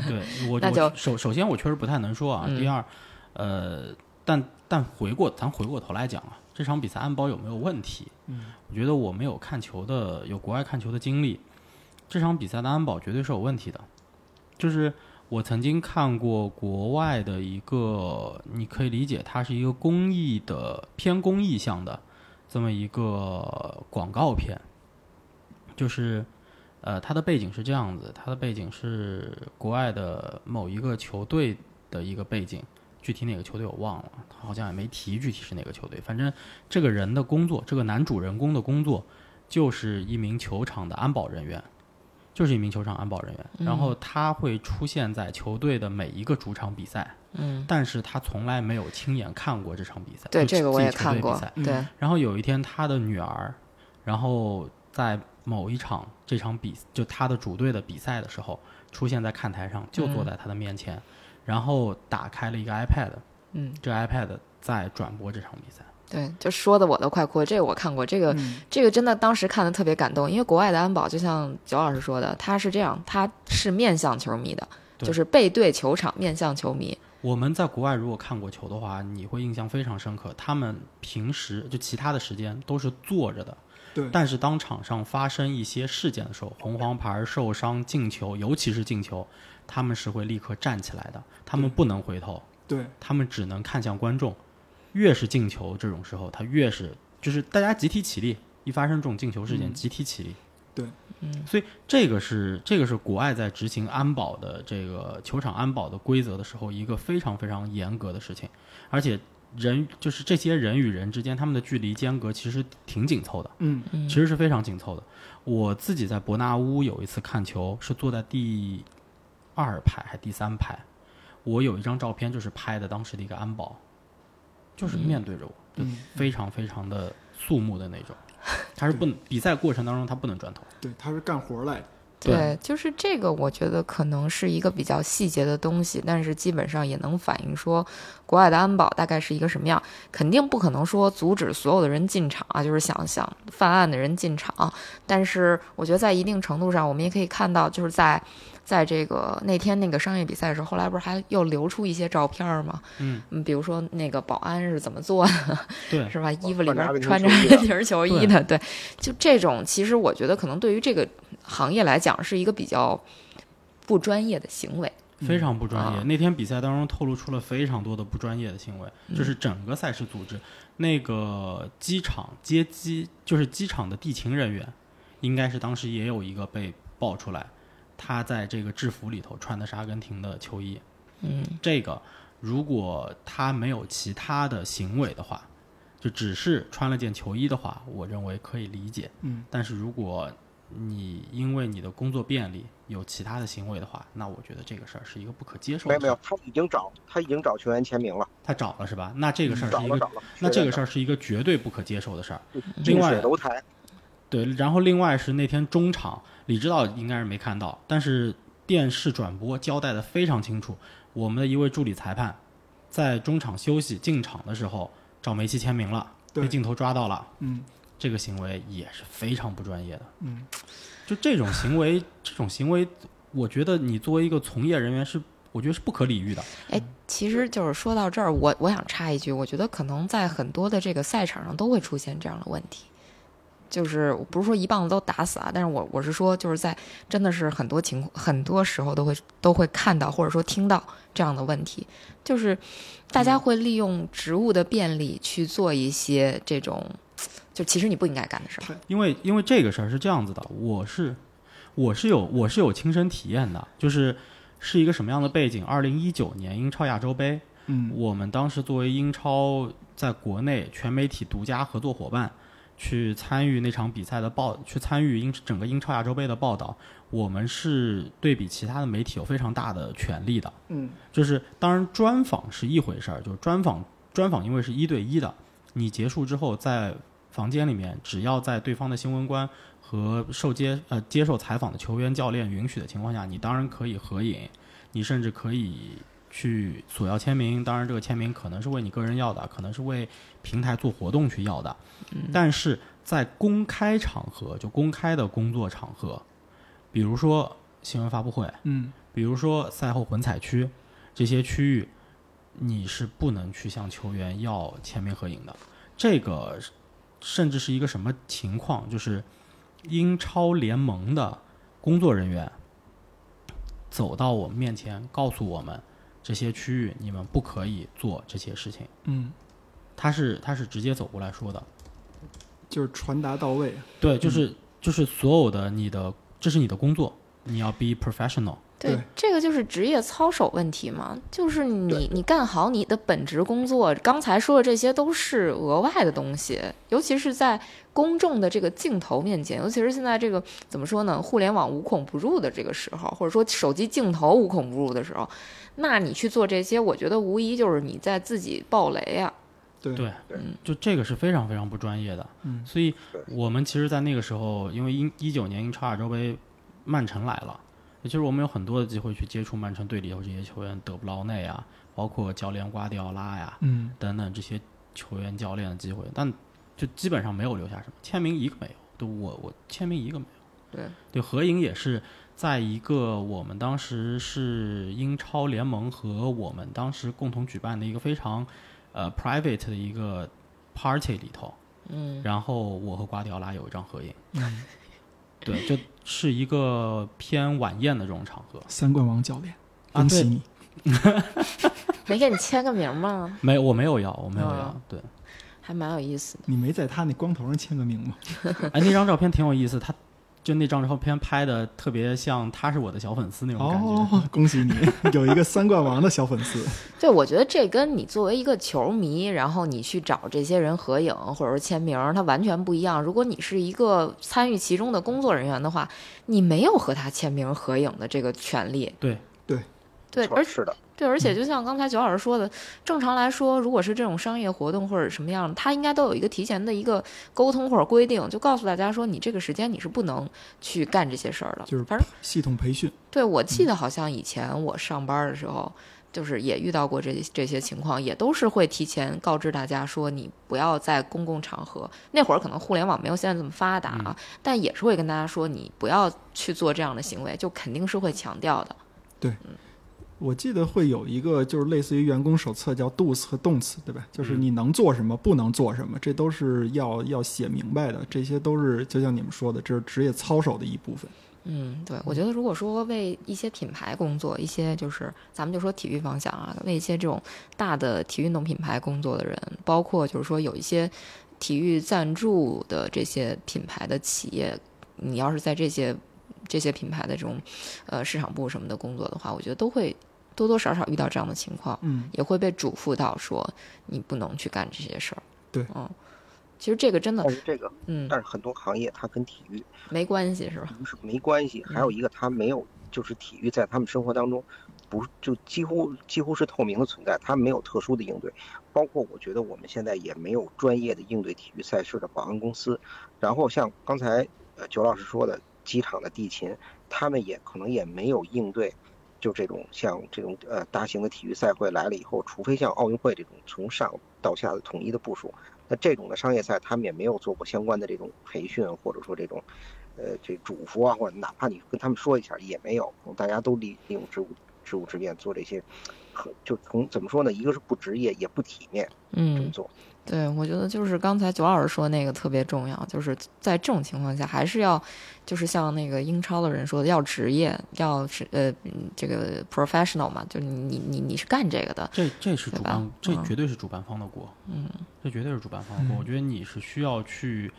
Speaker 3: 对我，
Speaker 1: 那就
Speaker 3: 我首首先我确实不太能说啊。
Speaker 1: 嗯
Speaker 3: 第二，呃，但但回过咱回过头来讲啊，这场比赛安保有没有问题？
Speaker 2: 嗯，
Speaker 3: 我觉得我没有看球的有国外看球的经历，这场比赛的安保绝对是有问题的。就是我曾经看过国外的一个，你可以理解它是一个公益的偏公益向的这么一个广告片，就是。呃，它的背景是这样子，它的背景是国外的某一个球队的一个背景，具体哪个球队我忘了，他好像也没提具体是哪个球队。反正这个人的工作，这个男主人公的工作，就是一名球场的安保人员，就是一名球场安保人员。
Speaker 1: 嗯
Speaker 3: 然后他会出现在球队的每一个主场比赛，
Speaker 1: 嗯，
Speaker 3: 但是他从来没有亲眼看过这场比赛。
Speaker 1: 对，
Speaker 3: 就
Speaker 1: 这个我也看过对，
Speaker 3: 然后有一天，他的女儿，然后在某一场这场比就他的主队的比赛的时候，出现在看台上，就坐在他的面前，然后打开了一个 iPad，
Speaker 1: 嗯，
Speaker 3: 这 iPad 在转播这场比赛。
Speaker 1: 对，就说的我都快哭了。这个我看过，这个、
Speaker 2: 嗯
Speaker 1: 这个真的当时看的特别感动，因为国外的安保就像九老师说的，他是这样，他是面向球迷的，就是背对球场，面向球迷。
Speaker 3: 我们在国外如果看过球的话，你会印象非常深刻。他们平时就其他的时间都是坐着的，
Speaker 2: 对
Speaker 3: 但是当场上发生一些事件的时候，红黄牌、受伤、进球，尤其是进球，他们是会立刻站起来的，他们不能回头。
Speaker 2: 对
Speaker 3: 他们只能看向观众。越是进球这种时候，他越是就是大家集体起立，一发生这种进球事件，
Speaker 2: 嗯
Speaker 3: 集体起立。
Speaker 2: 对，
Speaker 1: 嗯，
Speaker 3: 所以这个是这个是国外在执行安保的这个球场安保的规则的时候，一个非常非常严格的事情。而且人就是这些人与人之间，他们的距离间隔其实挺紧凑的，
Speaker 2: 嗯
Speaker 1: 嗯
Speaker 3: 其实是非常紧凑的。我自己在伯纳乌有一次看球，是坐在第二排还第三排，我有一张照片就是拍的当时的一个安保，就是面对着我，就
Speaker 2: 嗯，
Speaker 3: 非常非常的肃穆的那种。他是不能比赛过程当中他不能转头，
Speaker 2: 对，他是干活来的，
Speaker 1: 对，就是这个，我觉得可能是一个比较细节的东西，但是基本上也能反映说国外的安保大概是一个什么样。肯定不可能说阻止所有的人进场啊，就是想想犯案的人进场。但是我觉得在一定程度上，我们也可以看到，就是在在这个那天那个商业比赛的时候，后来不是还又流出一些照片吗？
Speaker 3: 嗯，
Speaker 1: 嗯，比如说那个保安是怎么做的，
Speaker 3: 对，
Speaker 1: 是吧？衣服里边穿着
Speaker 4: 球衣的
Speaker 1: 阿根廷球衣的，对，就这种，其实我觉得可能对于这个行业来讲是一个比较不专业的行为。
Speaker 3: 非常不专业。
Speaker 1: 啊
Speaker 3: 那天比赛当中透露出了非常多的不专业的行为，
Speaker 1: 嗯
Speaker 3: 就是整个赛事组织，那个机场接机，就是机场的地勤人员，应该是当时也有一个被爆出来，他在这个制服里头穿的是阿根廷的球衣。
Speaker 1: 嗯
Speaker 3: 这个如果他没有其他的行为的话，就只是穿了件球衣的话，我认为可以理解。
Speaker 2: 嗯，
Speaker 3: 但是如果你因为你的工作便利有其他的行为的话，那我觉得这个事儿是一个不可接受的。
Speaker 4: 没有没有，他已经找他已经找球员签名了，
Speaker 3: 他找了是吧？那这个事儿是一个，
Speaker 4: 找了找了。
Speaker 3: 那这个事
Speaker 4: 儿
Speaker 3: 儿是一个绝对不可接受的事儿。另外对，然后另外是那天中场，李指导应该是没看到，但是电视转播交代的非常清楚，我们的一位助理裁判在中场休息进场的时候找梅西签名了，被镜头抓到了，
Speaker 2: 嗯
Speaker 3: 这个行为也是非常不专业的。
Speaker 2: 嗯，
Speaker 3: 就这种行为，这种行为，我觉得你作为一个从业人员是，我觉得是不可理喻的。
Speaker 1: 哎，其实就是说到这儿，我我想插一句，我觉得可能在很多的这个赛场上都会出现这样的问题。就是我不是说一棒子都打死啊，但是我我是说，就是在真的是很多情况，很多时候都会都会看到或者说听到这样的问题，就是大家会利用职务的便利去做一些这种，就其实你不应该干的事儿。
Speaker 3: 因为因为这个事儿是这样子的，我是我是有我是有亲身体验的，就是是一个什么样的背景？二零一九年英超亚洲杯，
Speaker 2: 嗯
Speaker 3: 我们当时作为英超在国内全媒体独家合作伙伴，去参与那场比赛的报，去参与英整个英超亚洲杯的报道，我们是对比其他的媒体有非常大的权利的。
Speaker 2: 嗯
Speaker 3: 就是当然专访是一回事儿，就是专访专访因为是一对一的，你结束之后在房间里面，只要在对方的新闻官和受接呃接受采访的球员教练允许的情况下，你当然可以合影，你甚至可以去索要签名。当然，这个签名可能是为你个人要的，可能是为平台做活动去要的。但是在公开场合，就公开的工作场合，比如说新闻发布会，
Speaker 2: 嗯
Speaker 3: 比如说赛后混采区这些区域，你是不能去向球员要签名合影的。这个甚至是一个什么情况？就是英超联盟的工作人员走到我们面前，告诉我们这些区域你们不可以做这些事情。
Speaker 2: 嗯，
Speaker 3: 他是他是直接走过来说的。
Speaker 2: 就是传达到位，
Speaker 3: 对，就是、就是所有的你的，这是你的工作，你要 be professional。
Speaker 1: 对
Speaker 2: 对，
Speaker 1: 这个就是职业操守问题嘛，就是你你干好你的本职工作，刚才说的这些都是额外的东西，尤其是在公众的这个镜头面前，尤其是现在这个怎么说呢，互联网无孔不入的这个时候，或者说手机镜头无孔不入的时候，那你去做这些，我觉得无疑就是你在自己爆雷啊。
Speaker 2: 对
Speaker 3: 对
Speaker 4: 对
Speaker 3: 就这个是非常非常不专业的。
Speaker 2: 嗯
Speaker 3: 所以我们其实，在那个时候，因为英一九年英超亚洲杯，曼城来了，其实我们有很多的机会去接触曼城队里头这些球员，德布劳内啊，包括教练瓜迪奥拉呀
Speaker 2: 嗯
Speaker 3: 等等这些球员教练的机会，但就基本上没有留下什么签名，一个没有。对我我签名一个没有。
Speaker 1: 对
Speaker 3: 对，合影也是在一个我们当时是英超联盟和我们当时共同举办的一个非常呃 private 的一个 party 里头，
Speaker 1: 嗯，
Speaker 3: 然后我和瓜迪奥拉有一张合影，
Speaker 2: 嗯，
Speaker 3: 对，就是一个偏晚宴的这种场合。
Speaker 2: 三冠王教练，恭喜你，
Speaker 1: 没给你签个名吗？
Speaker 3: 没，我没有要，我没有要。
Speaker 1: 啊
Speaker 3: 对，
Speaker 1: 还蛮有意思的。
Speaker 2: 你没在他那光头上签个名吗？
Speaker 3: 哎，那张照片挺有意思，他就那张照片拍的特别像他是我的小粉丝那种感觉。
Speaker 2: 哦，恭喜你 有一个三冠王的小粉丝。
Speaker 1: 对，我觉得这跟你作为一个球迷，然后你去找这些人合影或者说签名，它完全不一样。如果你是一个参与其中的工作人员的话，你没有和他签名合影的这个权利。
Speaker 3: 对
Speaker 1: 对，
Speaker 4: 没错
Speaker 1: 而
Speaker 4: 是的，
Speaker 1: 对，而且就像刚才九老师说的，正常来说，如果是这种商业活动或者什么样的，他应该都有一个提前的一个沟通或者规定，就告诉大家说，你这个时间你是不能去干这些事儿的。
Speaker 2: 就是
Speaker 1: 反正
Speaker 2: 系统培训，
Speaker 1: 对我记得好像以前我上班的时候，就是也遇到过这这些情况，也都是会提前告知大家说，你不要在公共场合。那会儿可能互联网没有现在这么发达啊，但也是会跟大家说，你不要去做这样的行为，就肯定是会强调的。
Speaker 2: 我记得会有一个就是类似于员工手册，叫 do's 和 don'ts，对吧？就是你能做什么，不能做什么，这都是要要写明白的。这些都是就像你们说的，这是职业操守的一部分。
Speaker 1: 嗯，对，我觉得如果说为一些品牌工作，一些就是咱们就说体育方向啊，为一些这种大的体育运动品牌工作的人，包括就是说有一些体育赞助的这些品牌的企业，你要是在这些这些品牌的这种呃市场部什么的工作的话，我觉得都会多多少少遇到这样的情况，
Speaker 2: 嗯，
Speaker 1: 也会被嘱咐到说你不能去干这些事儿。
Speaker 2: 对。
Speaker 1: 嗯，其实这个真的
Speaker 4: 但，是这个，
Speaker 1: 嗯，
Speaker 4: 但是很多行业它跟体育
Speaker 1: 没关系是吧？
Speaker 4: 不是没关系，还有一个它没有，就是体育在他们生活当中，不就几乎几乎是透明的存在，它没有特殊的应对，包括我觉得我们现在也没有专业的应对体育赛事的保安公司，然后像刚才呃九老师说的机场的地勤，他们也可能也没有应对。就这种像这种呃大型的体育赛会来了以后，除非像奥运会这种从上到下的统一的部署，那这种的商业赛他们也没有做过相关的这种培训，或者说这种呃这嘱咐啊，或者哪怕你跟他们说一下也没有，大家都利利用职务职务之便做这些，很就从怎么说呢？一个是不职业，也不体面嗯这么
Speaker 1: 嗯，
Speaker 4: 做。
Speaker 1: 对，我觉得就是刚才九老师说那个特别重要，就是在这种情况下，还是要，就是像那个英超的人说的，要职业，要是呃嗯这个 professional 嘛，就你你你你是干这个的，
Speaker 3: 这这是主办，这
Speaker 1: 嗯
Speaker 3: 绝对是主办方的锅，
Speaker 1: 嗯
Speaker 3: 这绝对是主办方的锅。
Speaker 2: 嗯
Speaker 3: 我觉得你是需要去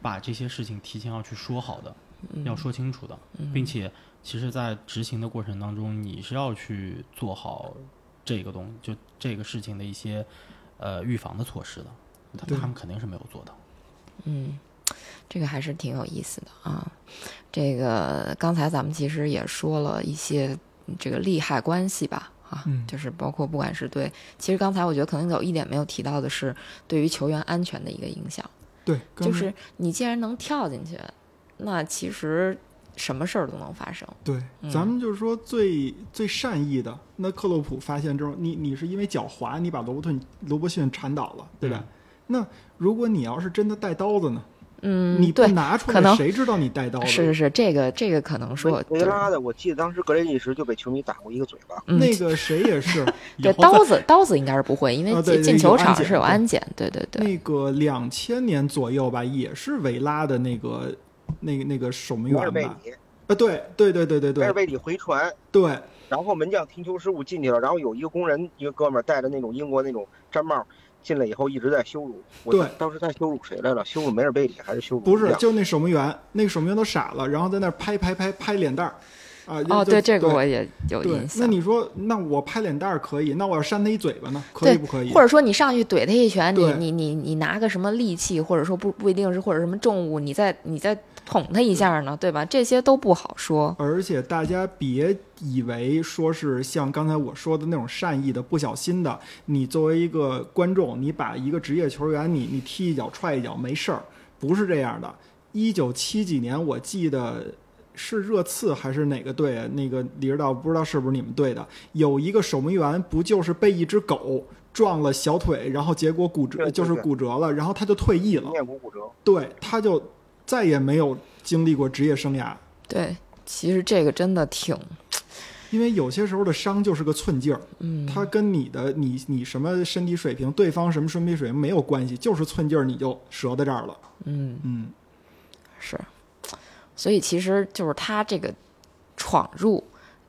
Speaker 3: 把这些事情提前要去说好的，
Speaker 1: 嗯，
Speaker 3: 要说清楚的，
Speaker 1: 嗯
Speaker 3: 并且其实，在执行的过程当中，你是要去做好这个东就这个事情的一些呃预防的措施的。他他们肯定是没有做到。
Speaker 1: 嗯，这个还是挺有意思的啊。这个刚才咱们其实也说了一些这个利害关系吧，啊，
Speaker 2: 嗯
Speaker 1: 就是包括不管是对，其实刚才我觉得可能有一点没有提到的是对于球员安全的一个影响，
Speaker 2: 对，
Speaker 1: 就是你既然能跳进去，那其实什么事儿都能发生。
Speaker 2: 对，
Speaker 1: 嗯
Speaker 2: 咱们就是说最最善意的。那克洛普发现之后，你你是因为脚滑，你把罗伯顿罗伯逊铲倒了，对吧？
Speaker 3: 嗯
Speaker 2: 那如果你要是真的带刀子呢？
Speaker 1: 嗯，
Speaker 2: 你不
Speaker 1: 对，
Speaker 2: 拿出来，
Speaker 1: 可能
Speaker 2: 谁知道你带刀子？
Speaker 1: 是是是，这个这个可能说
Speaker 4: 维维拉的，我记得当时格雷利什就被球迷打过一个嘴巴。
Speaker 1: 嗯
Speaker 2: 那个谁也是，
Speaker 1: 对刀子刀子应该是不会，因为进进球场是有安检，对对对，
Speaker 2: 那个两千年左右吧，也是维拉的那个那个那个守门
Speaker 4: 梅尔
Speaker 2: 员吧？
Speaker 4: 贝里，
Speaker 2: 啊，对对对对对对
Speaker 4: 梅尔贝里回传，
Speaker 2: 对，
Speaker 4: 然后门将停球失误进去了，然后有一个工人，一个哥们儿戴着那种英国那种毡帽进来以后一直在羞辱。我
Speaker 2: 对
Speaker 4: 当时在羞辱谁来了？羞辱梅尔贝里还是羞辱
Speaker 2: 不是就那守门员，那个守门员都傻了，然后在那拍拍拍拍脸蛋儿，啊，
Speaker 1: 哦，对这个我也有
Speaker 2: 对
Speaker 1: 印，象。
Speaker 2: 那你说，那我拍脸蛋儿可以，那我要扇他一嘴巴呢？可以不可以？
Speaker 1: 或者说你上去怼他一拳，你你你你拿个什么利器，或者说不不一定是或者什么重物，你在你再捅他一下呢，对吧？这些都不好说。
Speaker 2: 而且大家别以为说是像刚才我说的那种善意的、不小心的，你作为一个观众，你把一个职业球员你你踢一脚踹一脚没事儿，不是这样的。一九七几年，我记得是热刺还是哪个队啊？那个李指导不知道是不是你们队的，有一个守门员不就是被一只狗撞了小腿，然后结果骨折，就是骨折了，然后他就退役了，
Speaker 4: 面骨骨折。
Speaker 2: 对，他就再也没有经历过职业生涯。
Speaker 1: 对，其实这个真的挺，
Speaker 2: 因为有些时候的伤就是个寸劲儿，
Speaker 1: 嗯，
Speaker 2: 它跟你的你你什么身体水平，对方什么身体水平没有关系，就是寸劲儿你就折在这儿了。
Speaker 1: 嗯
Speaker 2: 嗯，
Speaker 1: 是，所以其实就是他这个闯入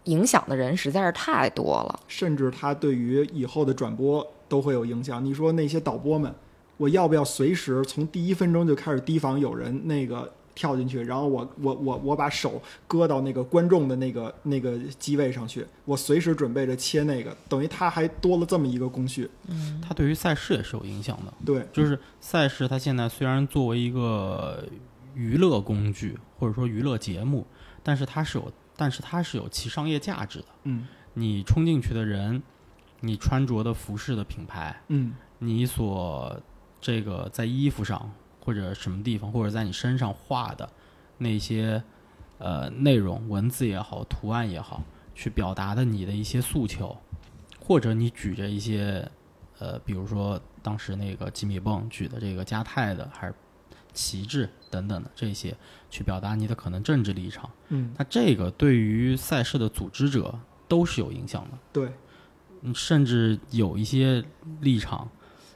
Speaker 1: 影响的人实在是太多了。
Speaker 2: 甚至他对于以后的转播都会有影响。你说那些导播们，我要不要随时从第一分钟就开始提防有人那个跳进去，然后我我我我把手搁到那个观众的那个那个机位上去，我随时准备着切那个，等于他还多了这么一个工序。
Speaker 3: 它对于赛事也是有影响的。
Speaker 2: 对，
Speaker 3: 就是赛事，它现在虽然作为一个娱乐工具或者说娱乐节目，但是它是有，但是它是有其商业价值的。
Speaker 2: 嗯
Speaker 3: 你冲进去的人，你穿着的服饰的品牌，
Speaker 2: 嗯
Speaker 3: 你所这个在衣服上或者什么地方，或者在你身上画的那些呃内容、文字也好、图案也好，去表达的你的一些诉求，或者你举着一些呃，比如说当时那个吉米泵举的这个加泰的还是旗帜等等的这些，去表达你的可能政治立场。
Speaker 2: 嗯，
Speaker 3: 那这个对于赛事的组织者都是有影响的。
Speaker 2: 对，
Speaker 3: 嗯甚至有一些立场，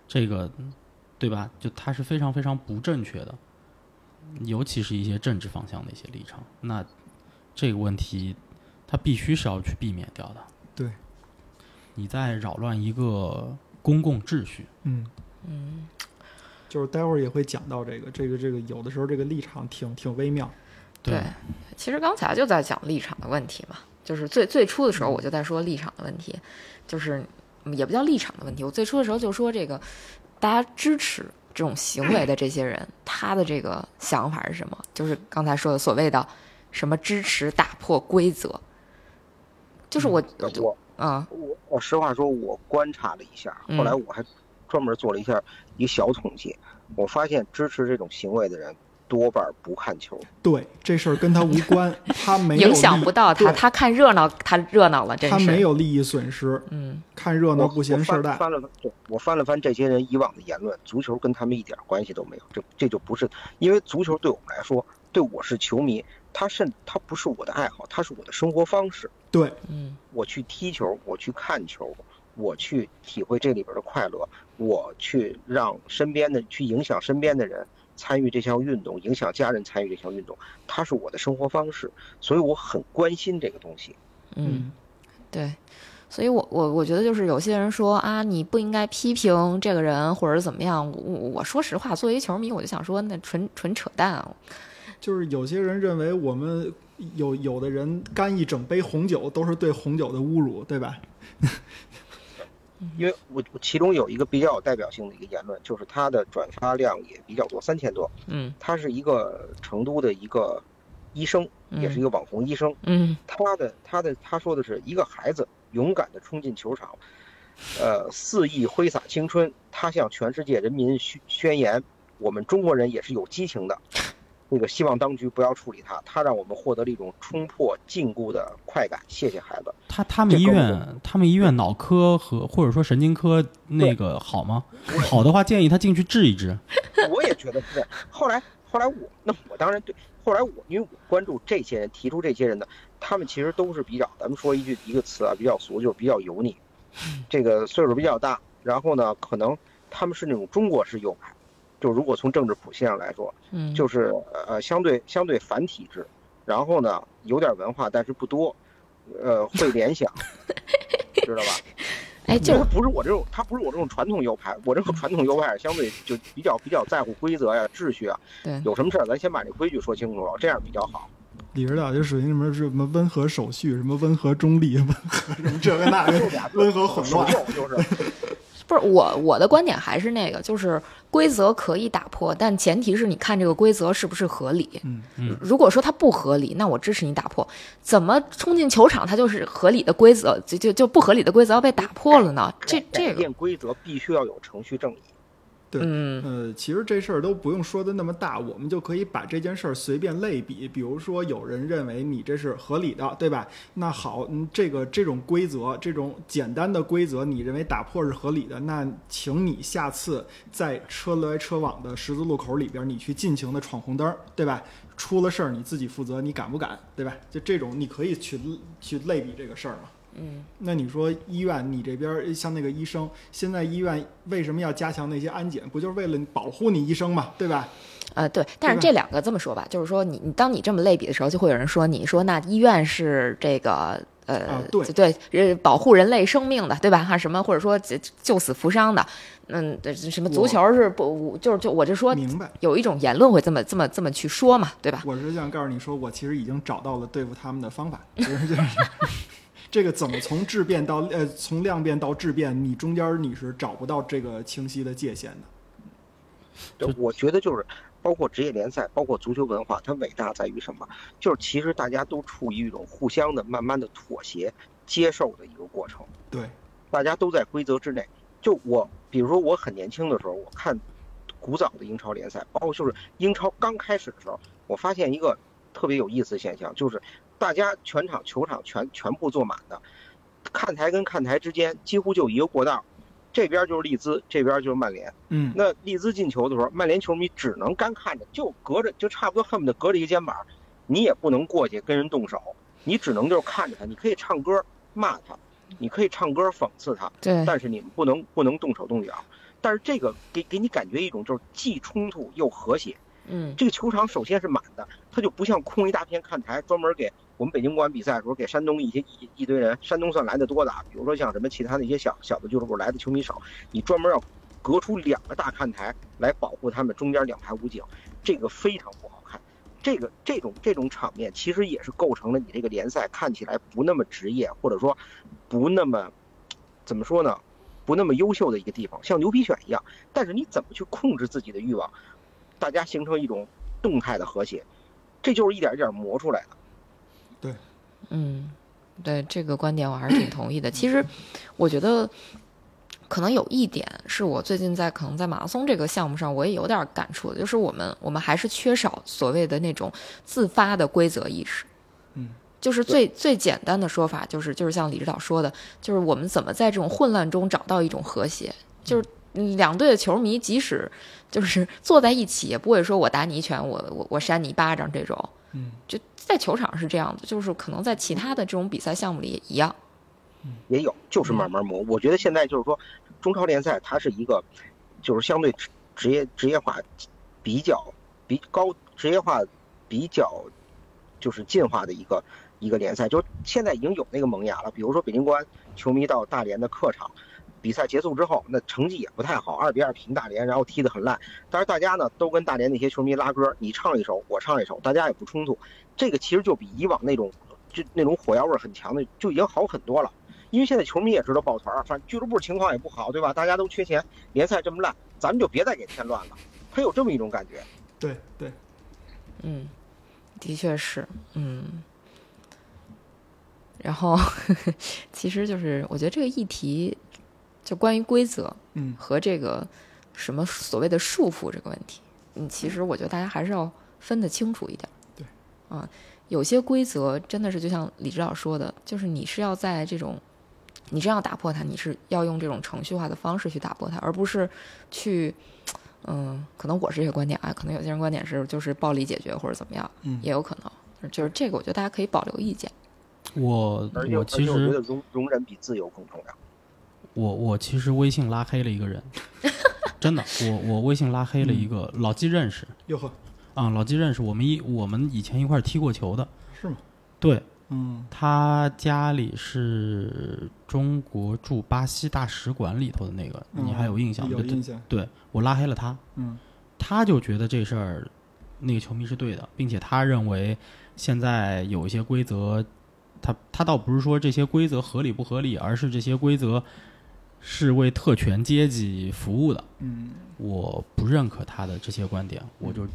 Speaker 3: 这个对吧？就它是非常非常不正确的，尤其是一些政治方向的一些立场。那这个问题，它必须是要去避免掉的。
Speaker 2: 对，
Speaker 3: 你在扰乱一个公共秩序。
Speaker 2: 嗯嗯，就是待会儿也会讲到这个，这个这个有的时候这个立场挺挺微妙。
Speaker 1: 对，其实刚才就在讲立场的问题嘛，就是最最初的时候我就在说立场的问题，就是嗯也不叫立场的问题，我最初的时候就说这个大家支持这种行为的这些人，他的这个想法是什么？就是刚才说的所谓的什么支持打破规则，就是我就
Speaker 4: 我
Speaker 1: 啊
Speaker 4: 我我实话说，我观察了一下，
Speaker 1: 嗯
Speaker 4: 后来我还专门做了一下一个小统计，我发现支持这种行为的人多半不看球。
Speaker 2: 对，这事儿跟他无关，他没有
Speaker 1: 影响不到他，他看热闹，他热闹了，这
Speaker 2: 他
Speaker 1: 是
Speaker 2: 没有利益损失，
Speaker 1: 嗯
Speaker 2: 看热闹不嫌事儿大。
Speaker 4: 我翻翻了翻，我翻了翻这些人以往的言论，足球跟他们一点关系都没有。这这就不是，因为足球对我们来说，对我是球迷，他甚他不是我的爱好，他是我的生活方式。
Speaker 2: 对，
Speaker 1: 嗯
Speaker 4: 我去踢球，我去看球，我去体会这里边的快乐，我去让身边的去影响身边的人参与这项运动，影响家人参与这项运动，它是我的生活方式，所以我很关心这个东西。
Speaker 1: 嗯，对。所以我，我我觉得就是有些人说啊，你不应该批评这个人或者怎么样。我我说实话，作为球迷，我就想说，那纯纯扯淡啊。
Speaker 2: 就是有些人认为我们有有的人干一整杯红酒都是对红酒的侮辱，对吧？
Speaker 4: 因为我我其中有一个比较有代表性的一个言论，就是他的转发量也比较多，三千多。
Speaker 1: 嗯
Speaker 4: 他是一个成都的一个医生，也是一个网红医生。
Speaker 1: 嗯
Speaker 4: 他的他的他说的是一个孩子勇敢地冲进球场，呃，肆意挥洒青春。他向全世界人民宣宣言：我们中国人也是有激情的。那个希望当局不要处理他，他让我们获得了一种冲破禁锢的快感。谢谢孩子。
Speaker 3: 他他们医院，他们医院脑科和或者说神经科那个好吗？好的话，建议他进去治一治。
Speaker 4: 我也觉得是这样。后来，后来我那我当然对。后来我因为我关注这些人，提出这些人的，他们其实都是比较，咱们说一句一个词啊，比较俗，就是比较油腻。这个岁数比较大，然后呢，可能他们是那种中国式右派，就如果从政治谱系上来说，
Speaker 1: 嗯，
Speaker 4: 就是呃相对相对反体制，然后呢有点文化，但是不多，呃会联想，知道吧？
Speaker 1: 哎，就
Speaker 4: 不是不是我这种，他不是我这种传统右派，我这个传统右派相对就比较比较在乎规则呀、秩序啊，
Speaker 1: 对，
Speaker 4: 有什么事儿咱先把这规矩说清楚了，这样比较好。
Speaker 2: 你知道就属于什么什么温和手续，什么温和中立，温和什么这个那个，
Speaker 4: 就 俩字
Speaker 2: 温和混乱。
Speaker 4: 就是
Speaker 1: 不是我我的观点还是那个，就是规则可以打破，但前提是你看这个规则是不是合理。
Speaker 2: 嗯
Speaker 3: 嗯
Speaker 1: 如果说它不合理，那我支持你打破。怎么冲进球场，它就是合理的规则，就就就不合理的规则要被打破了呢？这这
Speaker 4: 改
Speaker 1: 个，
Speaker 4: 变规则必须要有程序正义。
Speaker 2: 对
Speaker 1: 嗯
Speaker 2: 呃，其实这事儿都不用说的那么大，我们就可以把这件事儿随便类比。比如说，有人认为你这是合理的，对吧？那好，嗯，这个这种规则，这种简单的规则，你认为打破是合理的，那请你下次在车来车往的十字路口里边，你去尽情的闯红灯，对吧？出了事儿你自己负责，你敢不敢，对吧？就这种你可以去去类比这个事儿嘛。
Speaker 1: 嗯
Speaker 2: 那你说医院，你这边像那个医生，现在医院为什么要加强那些安检？不就是为了保护你医生嘛，对吧？
Speaker 1: 呃对，但是这两个这么说吧，就是说你你当你这么类比的时候，就会有人说你说那医院是这个呃，
Speaker 2: 啊对
Speaker 1: 对，呃，保护人类生命的，对吧？哈，什么或者说救救死扶伤的，嗯，什么足球是不，就是就我就说
Speaker 2: 明白。
Speaker 1: 有一种言论会这么这么这么去说嘛，对吧？
Speaker 2: 我是想告诉你说，我其实已经找到了对付他们的方法，就是就是这个怎么从质变到呃从量变到质变，你中间你是找不到这个清晰的界限的。
Speaker 4: 就我觉得就是包括职业联赛，包括足球文化，它伟大在于什么？就是其实大家都处于一种互相的、慢慢的妥协、接受的一个过程。
Speaker 2: 对，
Speaker 4: 大家都在规则之内。就我，比如说我很年轻的时候，我看古早的英超联赛，包括就是英超刚开始的时候，我发现一个特别有意思的现象，就是大家全场球场全全部坐满的，看台跟看台之间几乎就一个过道，这边就是利兹，这边就是曼联。
Speaker 2: 嗯，
Speaker 4: 那利兹进球的时候，曼联球迷只能干看着，就隔着，就差不多恨不得隔着一个肩膀，你也不能过去跟人动手，你只能就是看着他，你可以唱歌骂他，你可以唱歌讽刺他，
Speaker 1: 对，
Speaker 4: 但是你们不能不能动手动脚。但是这个给给你感觉一种就是既冲突又和谐。
Speaker 1: 嗯
Speaker 4: 这个球场首先是满的，它就不像空一大片看台，专门给我们北京国安比赛的时候给山东一些一一堆人，山东算来的多的啊，比如说像什么其他那些小小的俱乐部来的球迷少，你专门要隔出两个大看台来保护他们中间两排武警，这个非常不好看。这个这种这种场面其实也是构成了你这个联赛看起来不那么职业，或者说不那么怎么说呢，不那么优秀的一个地方，像牛皮癣一样。但是你怎么去控制自己的欲望，大家形成一种动态的和谐，这就是一点一点磨出来的。
Speaker 1: 嗯，对这个观点我还是挺同意的。其实我觉得。可能有一点是我最近在可能在马拉松这个项目上，我也有点感触的，就是我们我们还是缺少所谓的那种自发的规则意识。
Speaker 2: 嗯，
Speaker 1: 就是最最简单的说法，就是就是像李指导说的，就是我们怎么在这种混乱中找到一种和谐。就是嗯两队的球迷，即使就是坐在一起，也不会说我打你一拳，我我我扇你一巴掌这种。
Speaker 2: 嗯，
Speaker 1: 就在球场是这样的，就是可能在其他的这种比赛项目里也一样。
Speaker 4: 也有，就是慢慢磨。我觉得现在就是说，中超联赛它是一个，就是相对职业职业化比较比高职业化比较就是进化的一个一个联赛。就现在已经有那个萌芽了，比如说北京国安球迷到大连的客场，比赛结束之后，那成绩也不太好，二比二平大连，然后踢得很烂。但是大家呢都跟大连那些球迷拉歌，你唱一首，我唱一首，大家也不冲突。这个其实就比以往那种就那种火药味儿很强的就已经好很多了。因为现在球迷也知道抱团儿，反正俱乐部情况也不好，对吧？大家都缺钱，联赛这么烂，咱们就别再给添乱了。他有这么一种感觉。
Speaker 2: 对对，
Speaker 1: 嗯，的确是，嗯。然后，其实就是我觉得这个议题，就关于规则
Speaker 2: 嗯
Speaker 1: 和这个什么所谓的束缚这个问题，嗯，其实我觉得大家还是要分得清楚一点。
Speaker 2: 对，
Speaker 1: 啊，有些规则真的是就像李指导说的，就是你是要在这种，你真要打破它，你是要用这种程序化的方式去打破它，而不是去，嗯，可能我是这个观点啊，可能有些人观点是就是暴力解决或者怎么样，
Speaker 2: 嗯
Speaker 1: 也有可能，就是这个，我觉得大家可以保留意见。
Speaker 3: 我
Speaker 4: 而且
Speaker 3: 我其
Speaker 4: 实我觉得容容忍比自由更重要。
Speaker 3: 我我其实微信拉黑了一个人，真的，我我微信拉黑了一个老纪认识
Speaker 2: 哟呵，
Speaker 3: 啊，老纪认识，我们一我们以前一块踢过球的，
Speaker 2: 是吗？
Speaker 3: 对
Speaker 2: 嗯
Speaker 3: 他家里是中国驻巴西大使馆里头的那个，你还有印象吗？
Speaker 2: 有印象。
Speaker 3: 对我拉黑了他，
Speaker 2: 嗯
Speaker 3: 他就觉得这事儿那个球迷是对的，并且他认为现在有一些规则，他他倒不是说这些规则合理不合理，而是这些规则是为特权阶级服务的。
Speaker 2: 嗯
Speaker 3: 我不认可他的这些观点，我就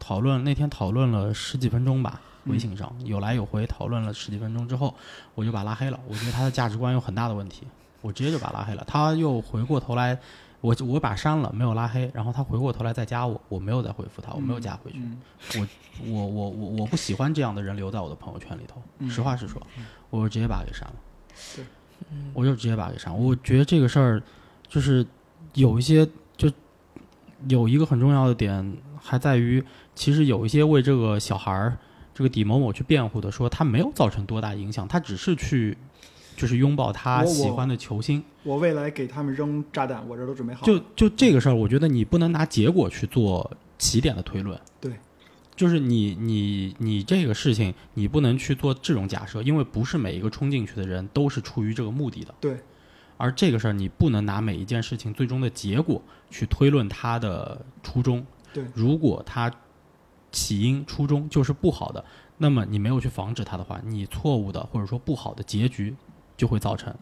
Speaker 3: 讨论那天讨论了十几分钟吧，微信上有来有回讨论了十几分钟之后，我就把他拉黑了。我觉得他的价值观有很大的问题，我直接就把他拉黑了。他又回过头来，我我把他删了，没有拉黑，然后他回过头来再加我，我没有再回复他，我没有加回去。
Speaker 2: 嗯
Speaker 3: 我我我我我不喜欢这样的人留在我的朋友圈里头，
Speaker 2: 嗯
Speaker 3: 实话实说，我就直接把他给删了。
Speaker 2: 对，
Speaker 3: 我就直接把他给删了。我觉得这个事儿就是有一些，就有一个很重要的点，还在于其实有一些为这个小孩儿这个李某某去辩护的，说他没有造成多大影响，他只是去就是拥抱他喜欢的球星。
Speaker 2: 我未来给他们扔炸弹，我这都准备好了。
Speaker 3: 就就这个事儿，我觉得你不能拿结果去做起点的推论。
Speaker 2: 对，
Speaker 3: 就是你你你这个事情，你不能去做这种假设，因为不是每一个冲进去的人都是出于这个目的的。
Speaker 2: 对。
Speaker 3: 而这个事儿，你不能拿每一件事情最终的结果去推论它的初衷。
Speaker 2: 对。
Speaker 3: 如果它起因初衷就是不好的，那么你没有去防止它的话，你错误的或者说不好的结局就会造成。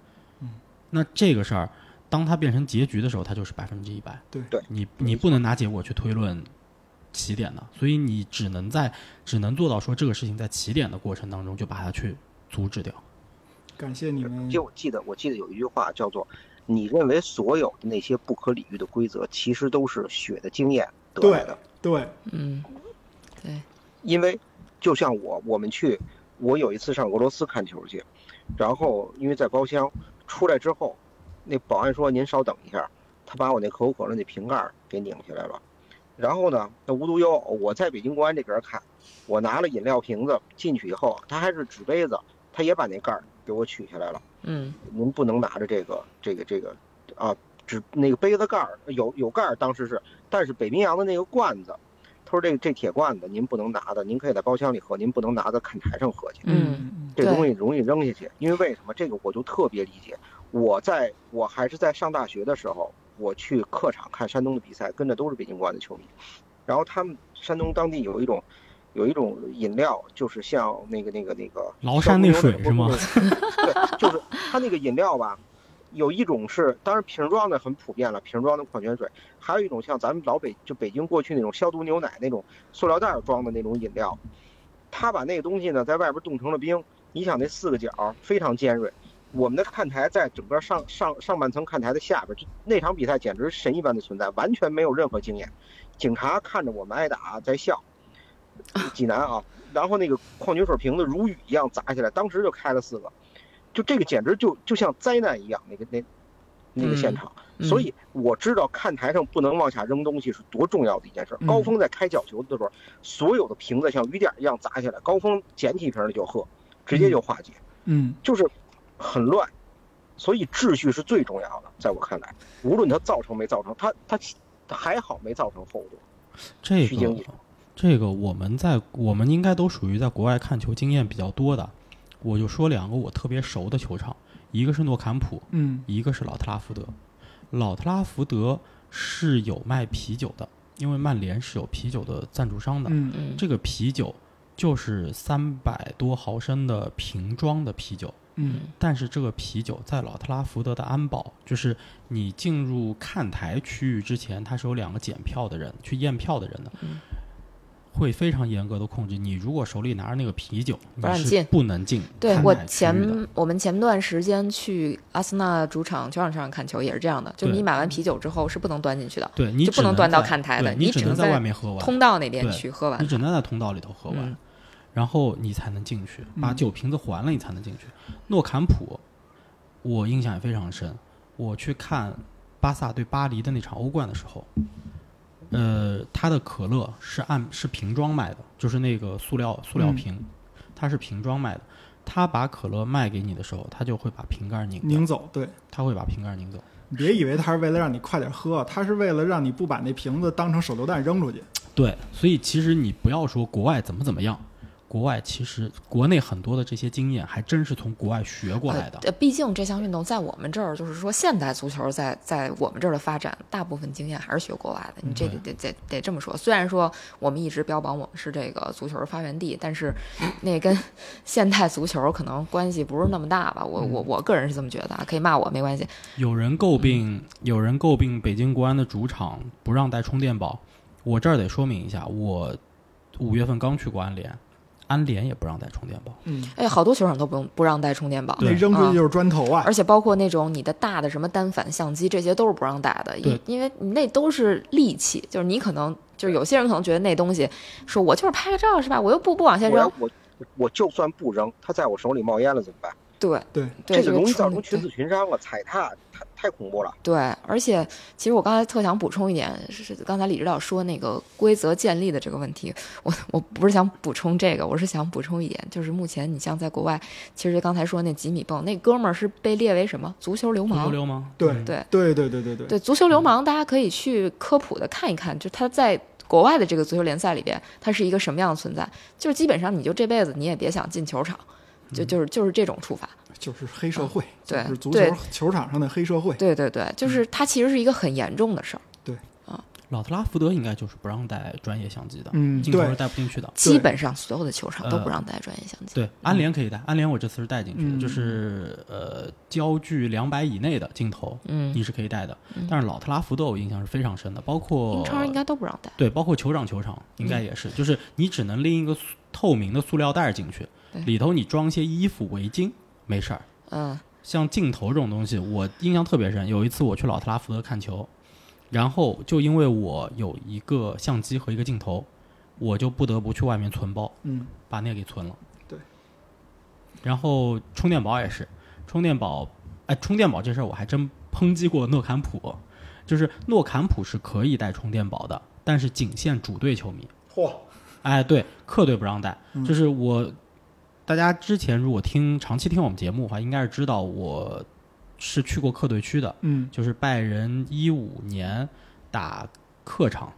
Speaker 2: 嗯。
Speaker 3: 那这个事儿，当它变成结局的时候，它就是百分之一百。
Speaker 2: 对
Speaker 4: 对。
Speaker 3: 你你不能拿结果去推论。起点的，所以你只能在只能做到说这个事情在起点的过程当中就把它去阻止掉。
Speaker 2: 感谢你们。
Speaker 4: 就我记得，我记得有一句话叫做：“你认为所有的那些不可理喻的规则，其实都是血的经验得来的。”
Speaker 2: 对，
Speaker 1: 嗯，对。
Speaker 4: 因为就像我，我们去，我有一次上俄罗斯看球去，然后因为在包厢出来之后，那保安说：“您稍等一下。”他把我那可口可乐那瓶盖给拧下来了。然后呢？那无独有偶，我在北京国安这边看，我拿了饮料瓶子进去以后，他还是纸杯子，他也把那盖儿给我取下来了。
Speaker 1: 嗯，
Speaker 4: 您不能拿着这个这个这个啊，纸那个杯子盖儿有有盖儿，当时是，但是北冰洋的那个罐子，他说这这铁罐子您不能拿的，您可以在包厢里喝，您不能拿在看台上喝去。
Speaker 1: 嗯，
Speaker 4: 这东西容易扔下去，因为为什么？这个我就特别理解。我在我还是在上大学的时候。我去客场看山东的比赛，跟着都是北京国安的球迷。然后他们山东当地有一种，有一种饮料，就是像那个那个那个
Speaker 3: 崂山那水是吗？
Speaker 4: 对，就是它那个饮料吧，有一种是，当然瓶装的很普遍了，瓶装的矿泉水，还有一种像咱们老北就北京过去那种消毒牛奶那种塑料袋装的那种饮料，他把那个东西呢在外边冻成了冰，你想那四个角非常尖锐。我们的看台在整个上上上半层看台的下边，那场比赛简直神一般的存在，完全没有任何经验。警察看着我们挨打在笑，济南啊，然后那个矿泉水瓶子如雨一样砸下来，当时就开了四个，就这个简直就就像灾难一样，那个那那个现场。所以我知道看台上不能往下扔东西是多重要的一件事。高峰在开角球的时候，所有的瓶子像雨点一样砸下来，高峰捡起一瓶就喝，直接就化解。
Speaker 2: 嗯，
Speaker 4: 就是。很乱，所以秩序是最重要的。在我看来，无论它造成没造成，它它还好没造成后果。
Speaker 3: 这个这个，我们在我们应该都属于在国外看球经验比较多的。我就说两个我特别熟的球场，一个是诺坎普，
Speaker 2: 嗯，
Speaker 3: 一个是老特拉福德。老特拉福德是有卖啤酒的，因为曼联是有啤酒的赞助商的。
Speaker 2: 嗯
Speaker 1: 嗯，
Speaker 3: 这个啤酒就是三百多毫升的瓶装的啤酒。
Speaker 2: 嗯，
Speaker 3: 但是这个啤酒在老特拉福德的安保，就是你进入看台区域之前，它是有两个检票的人去验票的人的，会非常严格的控制。你如果手里拿着那个啤酒，
Speaker 1: 不让进，
Speaker 3: 不能进。
Speaker 1: 对我前我们前段时间去阿森纳主场球场上看球也是这样的，就你买完啤酒之后是不能端进去的，
Speaker 3: 对你
Speaker 1: 就不能端到看台的，
Speaker 3: 你
Speaker 1: 只能
Speaker 3: 在外面喝完，
Speaker 1: 通道那边去喝完，
Speaker 3: 你只能在通道里头喝完。然后你才能进去，把酒瓶子还了，你才能进去。诺坎普，我印象也非常深。我去看巴萨对巴黎的那场欧冠的时候，呃，他的可乐是按是瓶装卖的，就是那个塑料塑料瓶，它是瓶装卖的。他把可乐卖给你的时候，他就会把瓶盖拧
Speaker 2: 拧走，对，
Speaker 3: 他会把瓶盖拧走。
Speaker 2: 你别以为他是为了让你快点喝，他是为了让你不把那瓶子当成手榴弹扔出去。
Speaker 3: 对，所以其实你不要说国外怎么怎么样。国外其实国内很多的这些经验还真是从国外学过来的。
Speaker 1: 呃，毕竟这项运动在我们这儿，就是说现代足球在在我们这儿的发展，大部分经验还是学国外的。你这得得得得这么说。虽然说我们一直标榜我们是这个足球发源地，但是那跟现代足球可能关系不是那么大吧？我我我个人是这么觉得，可以骂我没关系。
Speaker 3: 有人诟病，有人诟病北京国安的主场不让带充电宝。我这儿得说明一下，我五月份刚去过安联。安联也不让带充电宝，
Speaker 2: 嗯，
Speaker 1: 哎，好多球场都不用不让带充电宝，
Speaker 2: 那扔出去就是砖头啊！
Speaker 1: 而且包括那种你的大的什么单反相机，这些都是不让带的，因因为你那都是利器，就是你可能就是有些人可能觉得那东西，说我就是拍个照是吧？我又不不往下扔，
Speaker 4: 我我就算不扔，它在我手里冒烟了怎么办？
Speaker 1: 对
Speaker 2: 对，
Speaker 1: 这
Speaker 4: 个容易造成群死群伤了，踩踏太太恐怖了。
Speaker 1: 对，而且其实我刚才特想补充一点，是刚才李指导说那个规则建立的这个问题，我我不是想补充这个，我是想补充一点，就是目前你像在国外，其实刚才说那吉米蹦那哥们儿是被列为什么足球流氓？足
Speaker 3: 球流氓？
Speaker 2: 对
Speaker 1: 对
Speaker 2: 对对对对对
Speaker 1: 对足球流氓，大家可以去科普的看一看，就他在。国外的这个足球联赛里边，它是一个什么样的存在？就是基本上你就这辈子你也别想进球场，就就是就是这种处罚。
Speaker 2: 就是黑社会，
Speaker 1: 对
Speaker 2: 就是足球球场上的黑社会。
Speaker 1: 对对对，就是它其实是一个很严重的事儿。
Speaker 3: 对啊老特拉福德应该就是不让带专业相机的，
Speaker 2: 嗯
Speaker 3: 镜头是带不进去的。
Speaker 1: 基本上所有的球场都不让带专业相机。
Speaker 3: 对，安联可以带，安联我这次是带进去的，
Speaker 2: 嗯
Speaker 3: 就是呃焦距两百以内的镜头，
Speaker 1: 嗯，
Speaker 3: 你是可以带的。但是老特拉福德我印象是非常深的，包括
Speaker 1: 英超应该都不让带。
Speaker 3: 对，包括酋长球场应该也是，就是你只能拎一个透明的塑料袋进去
Speaker 1: 对，
Speaker 3: 里头你装些衣服、围巾没事儿。
Speaker 1: 嗯
Speaker 3: 像镜头这种东西，我印象特别深。有一次我去老特拉福德看球，然后就因为我有一个相机和一个镜头，我就不得不去外面存包，
Speaker 2: 嗯，
Speaker 3: 把那个给存了。
Speaker 2: 对。
Speaker 3: 然后充电宝也是，充电宝，哎，充电宝这事儿我还真抨击过诺坎普，就是诺坎普是可以带充电宝的，但是仅限主队球迷。
Speaker 2: 嚯，
Speaker 3: 哎，对，客队不让带，
Speaker 2: 嗯
Speaker 3: 就是我，大家之前如果听长期听我们节目的话，应该是知道我是去过客队区的，
Speaker 2: 嗯。
Speaker 3: 就是拜仁一五年打客场，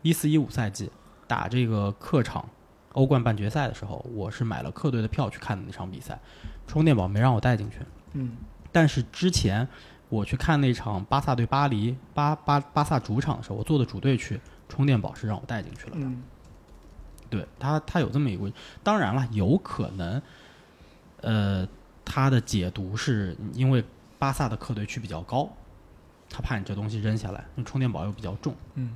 Speaker 3: 一四一五赛季打这个客场欧冠半决赛的时候，我是买了客队的票去看的那场比赛，充电宝没让我带进去，
Speaker 2: 嗯。
Speaker 3: 但是之前我去看那场巴萨对巴黎巴巴巴萨主场的时候，我坐的主队区，充电宝是让我带进去了的。
Speaker 2: 嗯
Speaker 3: 对他，他有这么一个。当然了，有可能，呃，他的解读是因为巴萨的客队区比较高，他怕你这东西扔下来，那充电宝又比较重，
Speaker 2: 嗯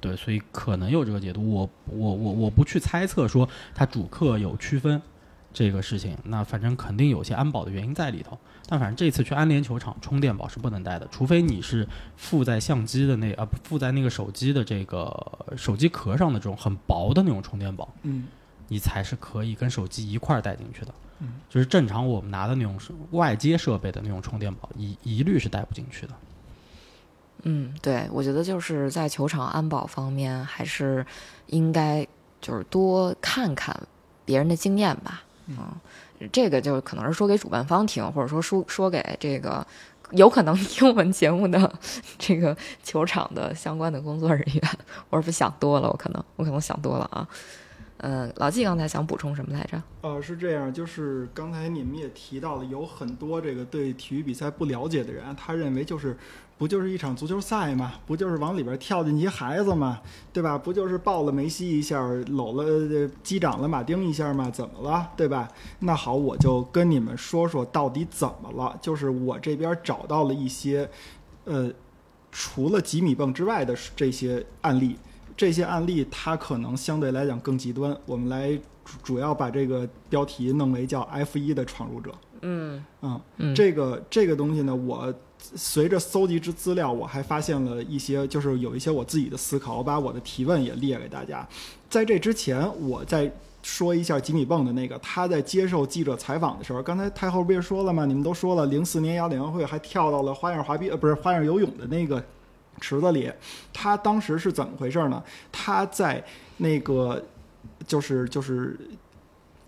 Speaker 3: 对，所以可能有这个解读。我我我我不去猜测说他主客有区分这个事情，那反正肯定有些安保的原因在里头。但反正这次去安联球场，充电宝是不能带的，除非你是附在相机的那啊，不附在那个手机的这个手机壳上的这种很薄的那种充电宝，
Speaker 2: 嗯
Speaker 3: 你才是可以跟手机一块儿带进去的。
Speaker 2: 嗯，
Speaker 3: 就是正常我们拿的那种是外接设备的那种充电宝，一一律是带不进去的。
Speaker 1: 嗯，对，我觉得就是在球场安保方面，还是应该就是多看看别人的经验吧。嗯，这个就可能是说给主办方听，或者说说说给这个有可能听我们节目的这个球场的相关的工作人员。我是不是想多了？我可能我可能想多了啊。嗯，老纪刚才想补充什么来着？
Speaker 2: 呃，是这样，就是刚才你们也提到了，有很多这个对体育比赛不了解的人，他认为就是不就是一场足球赛嘛，不就是往里边跳进去孩子嘛，对吧？不就是抱了梅西一下，搂了呃击掌了马丁一下嘛，怎么了，对吧？那好，我就跟你们说说到底怎么了。就是我这边找到了一些，呃，除了几米泵之外的这些案例。这些案例它可能相对来讲更极端，我们来主主要把这个标题弄为叫 F 一的闯入者。
Speaker 1: 嗯
Speaker 2: 嗯，
Speaker 1: 嗯，
Speaker 2: 这个这个东西呢，我随着搜集之资料，我还发现了一些，就是有一些我自己的思考，我把我的提问也列给大家。在这之前，我再说一下吉米泵的那个，他在接受记者采访的时候，刚才太后不也说了吗？你们都说了，零四年亚联会还跳到了花样滑冰，呃，不是花样游泳的那个池子里，他当时是怎么回事呢？他在那个就是就是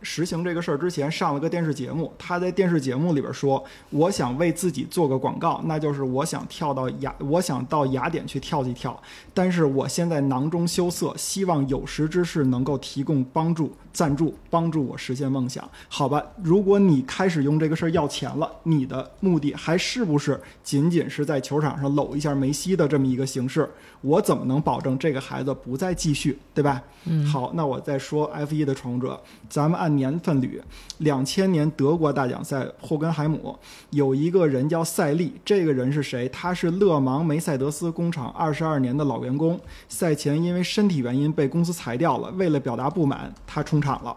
Speaker 2: 实行这个事儿之前上了个电视节目，他在电视节目里边说：“我想为自己做个广告，那就是我想跳到雅，我想到雅典去跳一跳，但是我现在囊中羞涩，希望有识之士能够提供帮助、赞助，帮助我实现梦想。好吧，如果你开始用这个事儿要钱了，你的目的还是不是仅仅是在球场上搂一下梅西的这么一个形式？我怎么能保证这个孩子不再继续，对吧？
Speaker 1: 嗯
Speaker 2: 好，那我再说 F 一的闯入者，咱们按年份捋，两千年德国大奖赛霍根海姆有一个人叫塞利，这个人是谁？他是勒芒梅赛德斯工厂二十二年的老员工，赛前因为身体原因被公司裁掉了，为了表达不满，他冲场了。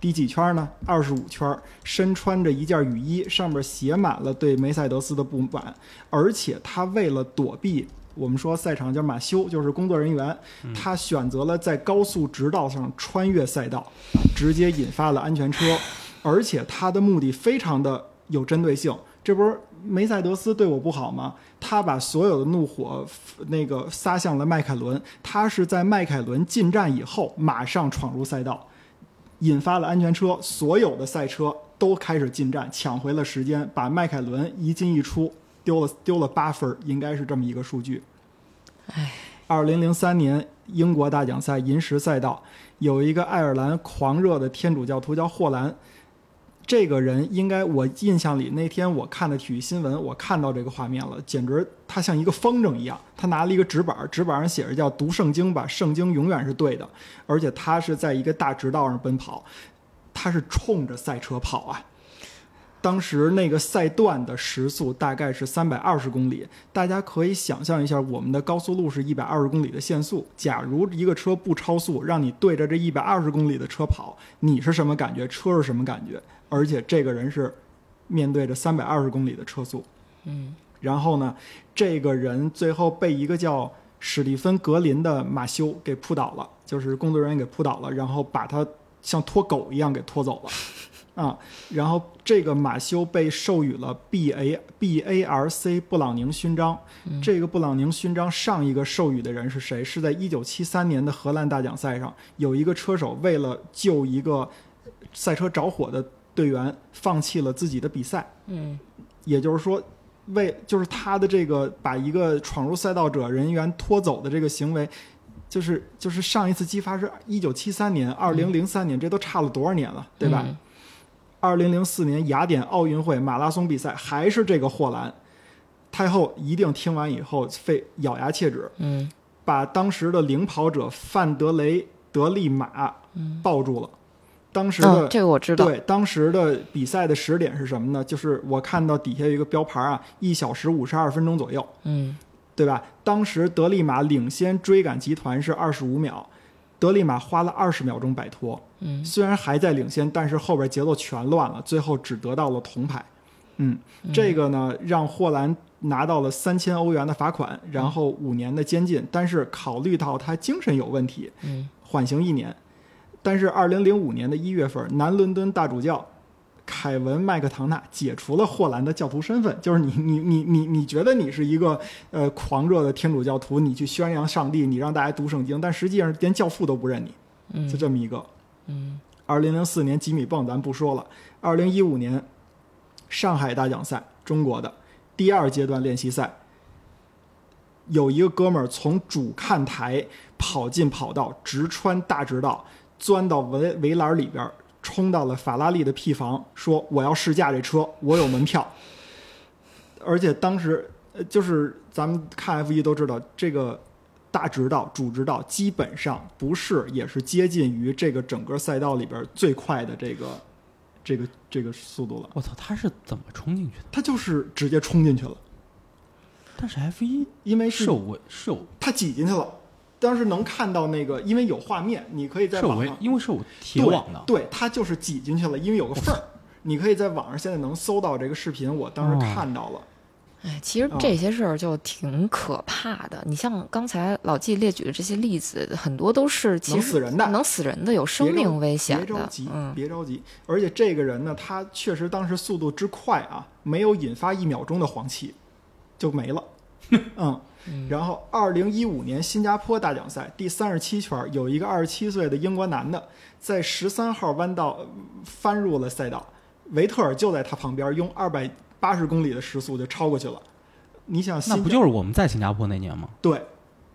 Speaker 2: 第几圈呢？二十五圈，身穿着一件雨衣，上面写满了对梅赛德斯的不满，而且他为了躲避我们说赛场叫马修，就是工作人员，他选择了在高速直道上穿越赛道，直接引发了安全车，而且他的目的非常的有针对性。这不是梅赛德斯对我不好吗？他把所有的怒火那个撒向了迈凯伦，他是在迈凯伦进站以后马上闯入赛道，引发了安全车，所有的赛车都开始进站，抢回了时间，把迈凯伦一进一出丢了丢了八分儿，应该是这么一个数据。二零零三年英国大奖赛银石赛道，有一个爱尔兰狂热的天主教徒叫霍兰。这个人应该我印象里那天我看的体育新闻，我看到这个画面了，简直他像一个风筝一样。他拿了一个纸板，纸板上写着叫“读圣经吧，圣经永远是对的”，而且他是在一个大直道上奔跑，他是冲着赛车跑啊。当时那个赛段的时速大概是三百二十公里，大家可以想象一下，我们的高速路是一百二十公里的限速。假如一个车不超速，让你对着这一百二十公里的车跑，你是什么感觉？车是什么感觉？而且这个人是面对着三百二十公里的车速，
Speaker 1: 嗯，
Speaker 2: 然后呢，这个人最后被一个叫史蒂芬·格林的马修给扑倒了，就是工作人员给扑倒了，然后把他像拖狗一样给拖走了。啊，然后这个马修被授予了 B A B A R C 布朗宁勋章。这个布朗宁勋章上一个授予的人是谁？是在一九七三年的荷兰大奖赛上，有一个车手为了救一个赛车着火的队员，放弃了自己的比赛。
Speaker 1: 嗯，
Speaker 2: 也就是说，为就是他的这个把一个闯入赛道者人员拖走的这个行为。就是就是上一次激发是一九七三年，二零零三年，这都差了多少年了，对吧？
Speaker 1: 嗯
Speaker 2: 二零零四年雅典奥运会马拉松比赛还是这个霍兰，太后一定听完以后非咬牙切齿，
Speaker 1: 嗯
Speaker 2: 把当时的领跑者范德雷德利马抱住了。当时的、
Speaker 1: 哦，这个我知道。
Speaker 2: 对当时的比赛的时点是什么呢？就是我看到底下有一个标牌啊，一小时五十二分钟左右，
Speaker 1: 嗯
Speaker 2: 对吧？当时德利马领先追赶集团是二十五秒，德利马花了二十秒钟摆脱。
Speaker 1: 嗯
Speaker 2: 虽然还在领先，但是后边节奏全乱了，最后只得到了铜牌。嗯，这个呢让霍兰拿到了三千欧元的罚款，然后五年的监禁。但是考虑到他精神有问题，
Speaker 1: 嗯
Speaker 2: 缓刑一年。但是二零零五年的一月份，南伦敦大主教凯文麦克唐纳解除了霍兰的教徒身份，就是你你你你你觉得你是一个呃狂热的天主教徒，你去宣扬上帝，你让大家读圣经，但实际上连教父都不认你，
Speaker 1: 嗯
Speaker 2: 就这么一个。
Speaker 1: 嗯
Speaker 2: 二零零四年吉米泵咱不说了，二零一五年上海大奖赛中国的第二阶段练习赛，有一个哥们儿从主看台跑进跑道，直穿大直道，钻到围围栏里边儿，冲到了法拉利的 P 房，说我要试驾这车，我有门票。而且当时呃就是咱们看 F 一都知道，这个大直道、主直道基本上不是，也是接近于这个整个赛道里边最快的这个这个这个速度了。
Speaker 3: 我操，他是怎么冲进去的？
Speaker 2: 他就是直接冲进去了，
Speaker 3: 但是 F 一
Speaker 2: 因为是
Speaker 3: 是有是有
Speaker 2: 他挤进去了。当时能看到那个，因为有画面，你可以在网上，
Speaker 3: 因为是有铁网的。
Speaker 2: 对，对，他就是挤进去了，因为有个缝儿。你可以在网上现在能搜到这个视频，我当时
Speaker 3: 哦
Speaker 2: 看到了。
Speaker 1: 哎，其实
Speaker 2: 哦
Speaker 1: 这些事儿就挺可怕的。你像刚才老纪列举的这些例子，很多都是其实
Speaker 2: 能死人的
Speaker 1: 能死人的，有生命危险的
Speaker 2: 别着急。，
Speaker 1: 嗯
Speaker 2: 别着急。而且这个人呢，他确实当时速度之快啊，没有引发一秒钟的黄气，就没了。嗯，然后二零一五年新加坡大奖赛第三十七圈，有一个二十七岁的英国男的在十三号弯道呃翻入了赛道，维特尔就在他旁边，用二百八十公里的时速就超过去了。你想，
Speaker 3: 那不就是我们在新加坡那年吗？
Speaker 2: 对，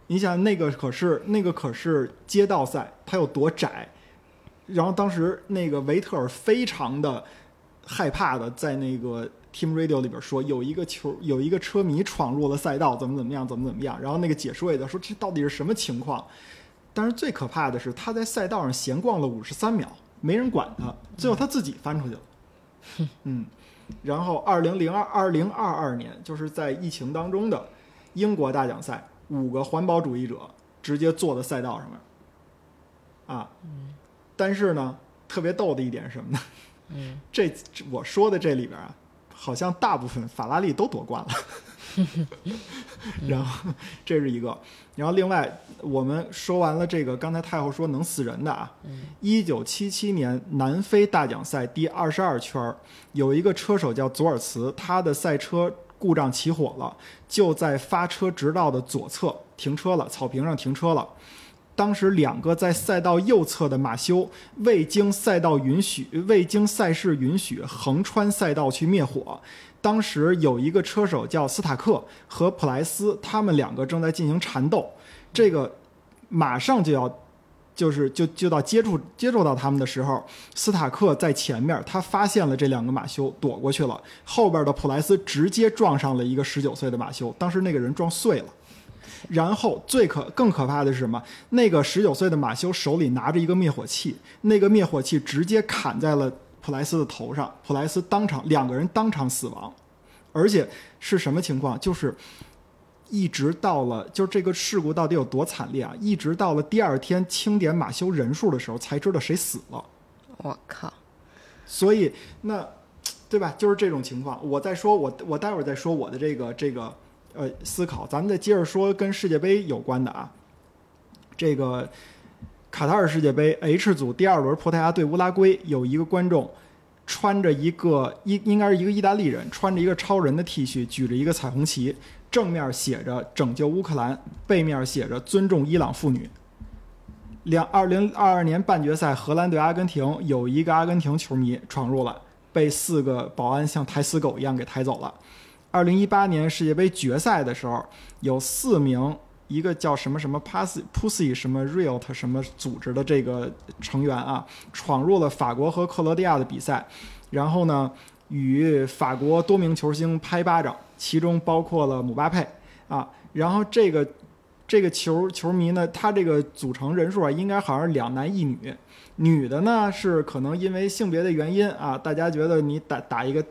Speaker 2: 你想那个可是那个可是街道赛，它有多窄？然后当时那个维特尔非常的害怕的在那个 Team Radio 里边说，有一个球有一个车迷闯入了赛道，怎么怎么样，怎么怎么样。然后那个解说也在说，这到底是什么情况？但是最可怕的是，他在赛道上闲逛了五十三秒，没人管他，最后他自己翻出去了。嗯，然后二零零二二零二二年，就是在疫情当中的英国大奖赛，五个环保主义者直接坐在赛道上面，啊，但是呢，特别逗的一点是什么呢？
Speaker 1: 嗯，
Speaker 2: 这我说的这里边啊，好像大部分法拉利都夺冠了。然后这是一个，然后另外我们说完了这个，刚才太后说能死人的啊，一九七七年南非大奖赛第二十二圈儿，有一个车手叫佐尔茨，他的赛车故障起火了，就在发车直道的左侧停车了，草坪上停车了。当时两个在赛道右侧的马修未经赛道允许、未经赛事允许横穿赛道去灭火。当时有一个车手叫斯塔克和普莱斯，他们两个正在进行缠斗。这个马上就要。就是就就到接触接触到他们的时候，斯塔克在前面，他发现了这两个马修，躲过去了。后边的普莱斯直接撞上了一个十九岁的马修，当时那个人撞碎了。然后最可更可怕的是什么？那个十九岁的马修手里拿着一个灭火器，那个灭火器直接砍在了普莱斯的头上，普莱斯当场两个人当场死亡，而且是什么情况？就是。一直到了，就是这个事故到底有多惨烈啊！一直到了第二天清点马修人数的时候，才知道谁死了。
Speaker 1: 我靠！
Speaker 2: 所以那，对吧？就是这种情况。我再说，我我待会儿再说我的这个这个呃思考。咱们再接着说跟世界杯有关的啊。这个卡塔尔世界杯 H 组第二轮，葡萄牙对乌拉圭，有一个观众穿着一个应应该是一个意大利人，穿着一个超人的 T 恤，举着一个彩虹旗。正面写着“拯救乌克兰”，背面写着“尊重伊朗妇女”。两二零二二年半决赛，荷兰对阿根廷，有一个阿根廷球迷闯入了，被四个保安像抬死狗一样给抬走了。二零一八年世界杯决赛的时候，有四名一个叫什么什么 Pussy Pussy 什么 Riot 什么组织的这个成员啊，闯入了法国和克罗地亚的比赛，然后呢，与法国多名球星拍巴掌。其中包括了姆巴佩啊，然后这个这个球球迷呢，他这个组成人数啊，应该好像两男一女，女的呢是可能因为性别的原因啊，大家觉得你打打一个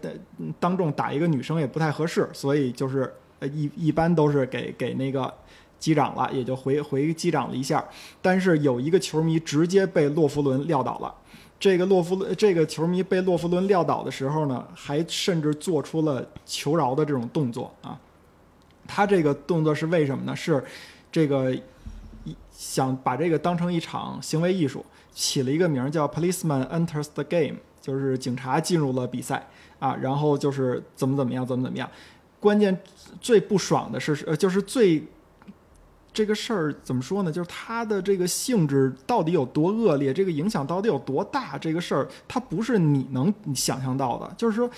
Speaker 2: 当众打一个女生也不太合适，所以就是呃一一般都是给给那个击掌了，也就回回击掌了一下，但是有一个球迷直接被洛夫伦撂倒了。这个洛夫伦这个球迷被洛夫伦撂倒的时候呢，还甚至做出了求饶的这种动作啊。他这个动作是为什么呢？是这个想把这个当成一场行为艺术，起了一个名叫 “Policeman Enters the Game”，就是警察进入了比赛啊。然后就是怎么怎么样，怎么怎么样。关键最不爽的是，呃，就是最。这个事儿怎么说呢？就是它的这个性质到底有多恶劣，这个影响到底有多大？这个事儿它不是你能想象到的。就是说，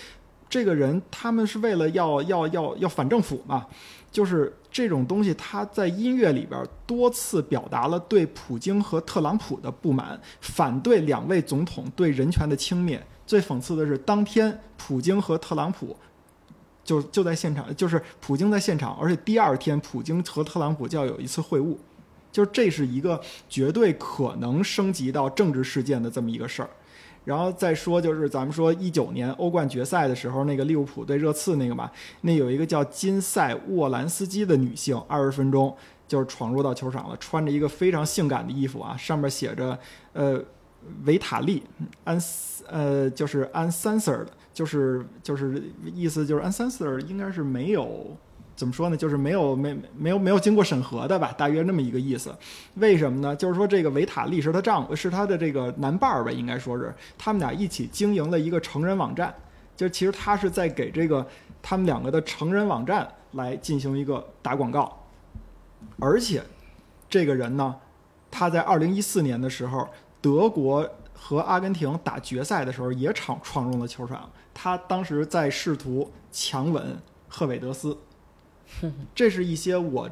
Speaker 2: 这个人他们是为了要要要要反政府嘛？就是这种东西，他在音乐里边多次表达了对普京和特朗普的不满，反对两位总统对人权的轻蔑。最讽刺的是，当天普京和特朗普。就就在现场，就是普京在现场，而且第二天普京和特朗普就要有一次会晤，就是这是一个绝对可能升级到政治事件的这么一个事儿。然后再说，就是咱们说一九年欧冠决赛的时候，那个利物浦对热刺那个嘛，那有一个叫金赛沃兰斯基的女性，二十分钟就是闯入到球场了，穿着一个非常性感的衣服啊，上面写着呃维塔利安呃就是安 censored。就是就是意思就是 uncensored 应该是没有怎么说呢？就是没有没没有没有经过审核的吧，大约那么一个意思。为什么呢？就是说这个维塔利是他丈夫，是他的这个男伴儿吧，应该说是他们俩一起经营了一个成人网站。就其实他是在给这个他们两个的成人网站来进行一个打广告。而且这个人呢，他在二零一四年的时候，德国和阿根廷打决赛的时候也闯闯入了球场。他当时在试图强吻赫韦德斯，这是一些我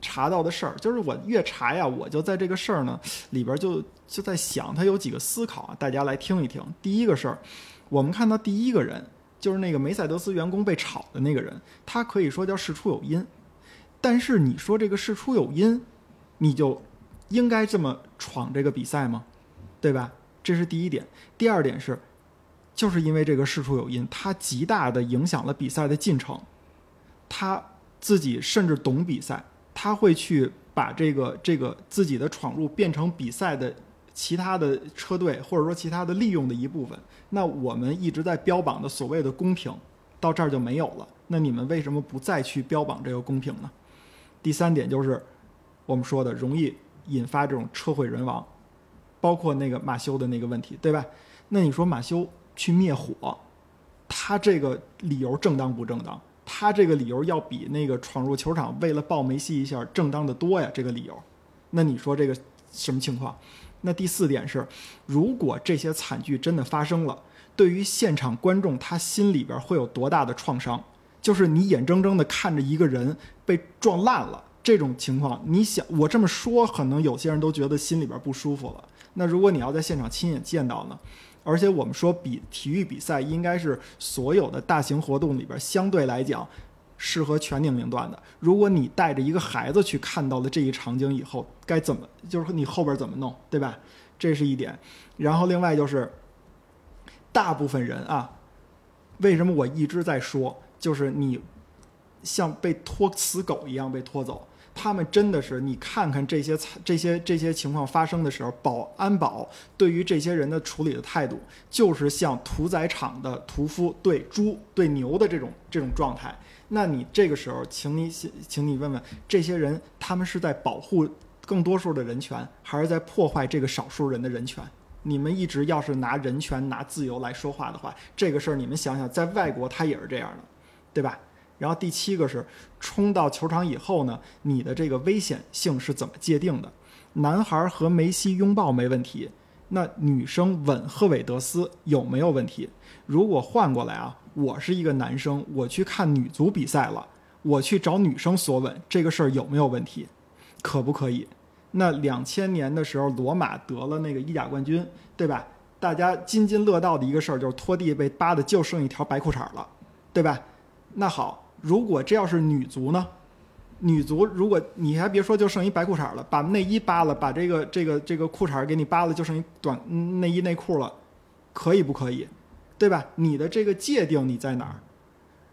Speaker 2: 查到的事儿。就是我越查呀，我就在这个事儿呢里边就就在想，他有几个思考啊，大家来听一听。第一个事儿，我们看到第一个人就是那个梅赛德斯员工被炒的那个人，他可以说叫事出有因，但是你说这个事出有因，你就应该这么闯这个比赛吗？对吧？这是第一点。第二点是。就是因为这个事出有因，他极大的影响了比赛的进程。他自己甚至懂比赛，他会去把这个这个自己的闯入变成比赛的其他的车队或者说其他的利用的一部分。那我们一直在标榜的所谓的公平，到这儿就没有了。那你们为什么不再去标榜这个公平呢？第三点就是我们说的容易引发这种车毁人亡，包括那个马修的那个问题，对吧？那你说马修？去灭火，他这个理由正当不正当？他这个理由要比那个闯入球场为了抱梅西一下正当的多呀！这个理由，那你说这个什么情况？那第四点是，如果这些惨剧真的发生了，对于现场观众他心里边会有多大的创伤？就是你眼睁睁的看着一个人被撞烂了，这种情况，你想我这么说，可能有些人都觉得心里边不舒服了。那如果你要在现场亲眼见到呢？而且我们说比体育比赛应该是所有的大型活动里边相对来讲适合全年龄段的。如果你带着一个孩子去看到了这一场景以后，该怎么就是你后边怎么弄，对吧？这是一点。然后另外就是，大部分人啊，为什么我一直在说，就是你像被拖死狗一样被拖走。他们真的是，你看看这些这些这些情况发生的时候，保安保对于这些人的处理的态度，就是像屠宰场的屠夫对猪对牛的这种这种状态。那你这个时候，请你请你问问这些人，他们是在保护更多数的人权，还是在破坏这个少数人的人权？你们一直要是拿人权、拿自由来说话的话，这个事儿你们想想，在外国他也是这样的，对吧？然后第七个是冲到球场以后呢，你的这个危险性是怎么界定的？男孩和梅西拥抱没问题，那女生吻赫韦德斯有没有问题？如果换过来啊，我是一个男生，我去看女足比赛了，我去找女生索吻，这个事儿有没有问题？可不可以？那两千年的时候，罗马得了那个意甲冠军，对吧？大家津津乐道的一个事儿就是拖地被扒的就剩一条白裤衩了，对吧？那好。如果这要是女足呢？女足如果你还别说，就剩一白裤衩了，把内衣扒了，把这个这个这个裤衩给你扒了，就剩一短内衣内裤了，可以不可以？对吧？你的这个界定你在哪儿？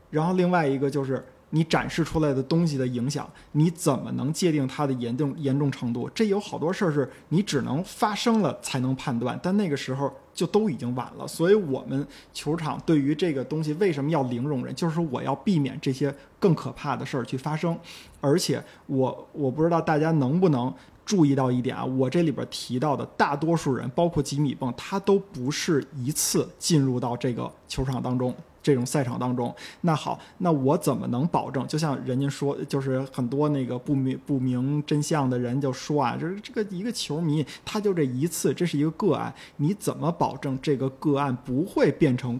Speaker 2: 然后另外一个就是你展示出来的东西的影响，你怎么能界定它的严重严重程度？这有好多事儿是你只能发生了才能判断，但那个时候就都已经晚了。所以我们球场对于这个东西为什么要零容忍？就是我要避免这些更可怕的事儿去发生。而且我我不知道大家能不能注意到一点啊，我这里边提到的大多数人，包括吉米蹦，他都不是一次进入到这个球场当中。这种赛场当中，那好，那我怎么能保证？就像人家说，就是很多那个不明不明真相的人就说啊，就是这个一个球迷，他就这一次，这是一个个案，你怎么保证这个个案不会变成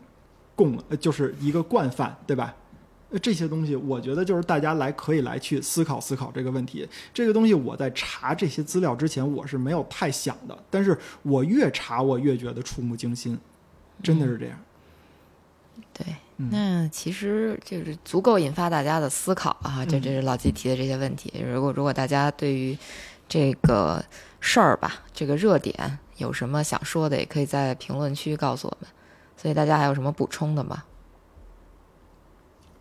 Speaker 2: 共，就是一个惯犯，对吧？这些东西，我觉得就是大家来可以来去思考思考这个问题。这个东西我在查这些资料之前，我是没有太想的，但是我越查，我越觉得触目惊心，真的是这样。
Speaker 1: 对，那其实就是足够引发大家的思考啊！这这是老季提的这些问题。如果如果大家对于这个事儿吧，这个热点有什么想说的，也可以在评论区告诉我们。所以大家还有什么补充的吗？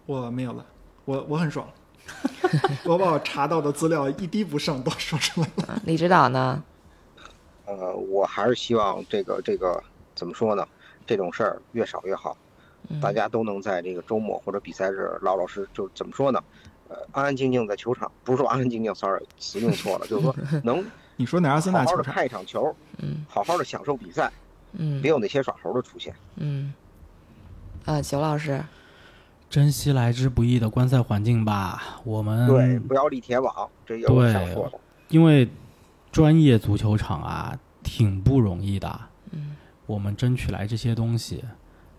Speaker 2: 我没有了，我我很爽，我把我查到的资料一滴不剩都说出来了。
Speaker 1: 李指导呢？
Speaker 4: 呃，我还是希望这个这个怎么说呢？这种事儿越少越好。大家都能在这个周末或者比赛日老老实，就怎么说呢？呃，安安静静在球场，不是说安安静静，sorry，词用错了，就是说 能
Speaker 2: 你说哪阿森纳
Speaker 4: 好好的看一场球，
Speaker 1: 嗯，
Speaker 4: 好好的享受比赛，
Speaker 1: 嗯，
Speaker 4: 别有那些耍猴的出现，
Speaker 1: 嗯，啊，九老师，
Speaker 3: 珍惜来之不易的观赛环境吧。我们
Speaker 4: 对，不要立铁网，这也我想说的。
Speaker 3: 因为专业足球场啊，挺不容易的，
Speaker 1: 嗯，
Speaker 3: 我们争取来这些东西，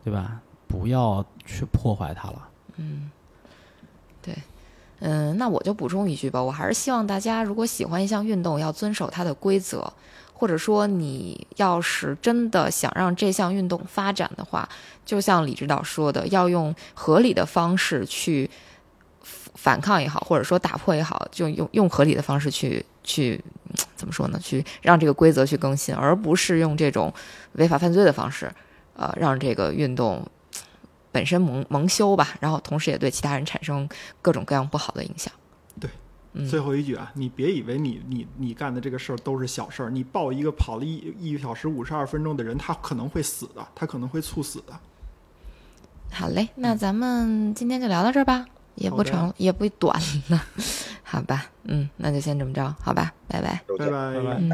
Speaker 3: 对吧？不要去破坏它了。
Speaker 1: 嗯，对，嗯，那我就补充一句吧，我还是希望大家如果喜欢一项运动，要遵守它的规则，或者说你要是真的想让这项运动发展的话，就像李指导说的，要用合理的方式去反抗也好，或者说打破也好，就用用合理的方式去去怎么说呢？去让这个规则去更新，而不是用这种违法犯罪的方式，呃，让这个运动。本身蒙蒙羞吧，然后同时也对其他人产生各种各样不好的影响。
Speaker 2: 最后一句啊，你别以为你你你干的这个事儿都是小事儿，你抱一个跑了一一小时五十二分钟的人，他可能会死的，他可能会猝死的。
Speaker 1: 好嘞，那咱们今天就聊到这儿吧，也不长也不短了，好吧，嗯，那就先这么着，好吧，拜拜，
Speaker 2: 拜拜。
Speaker 1: 嗯。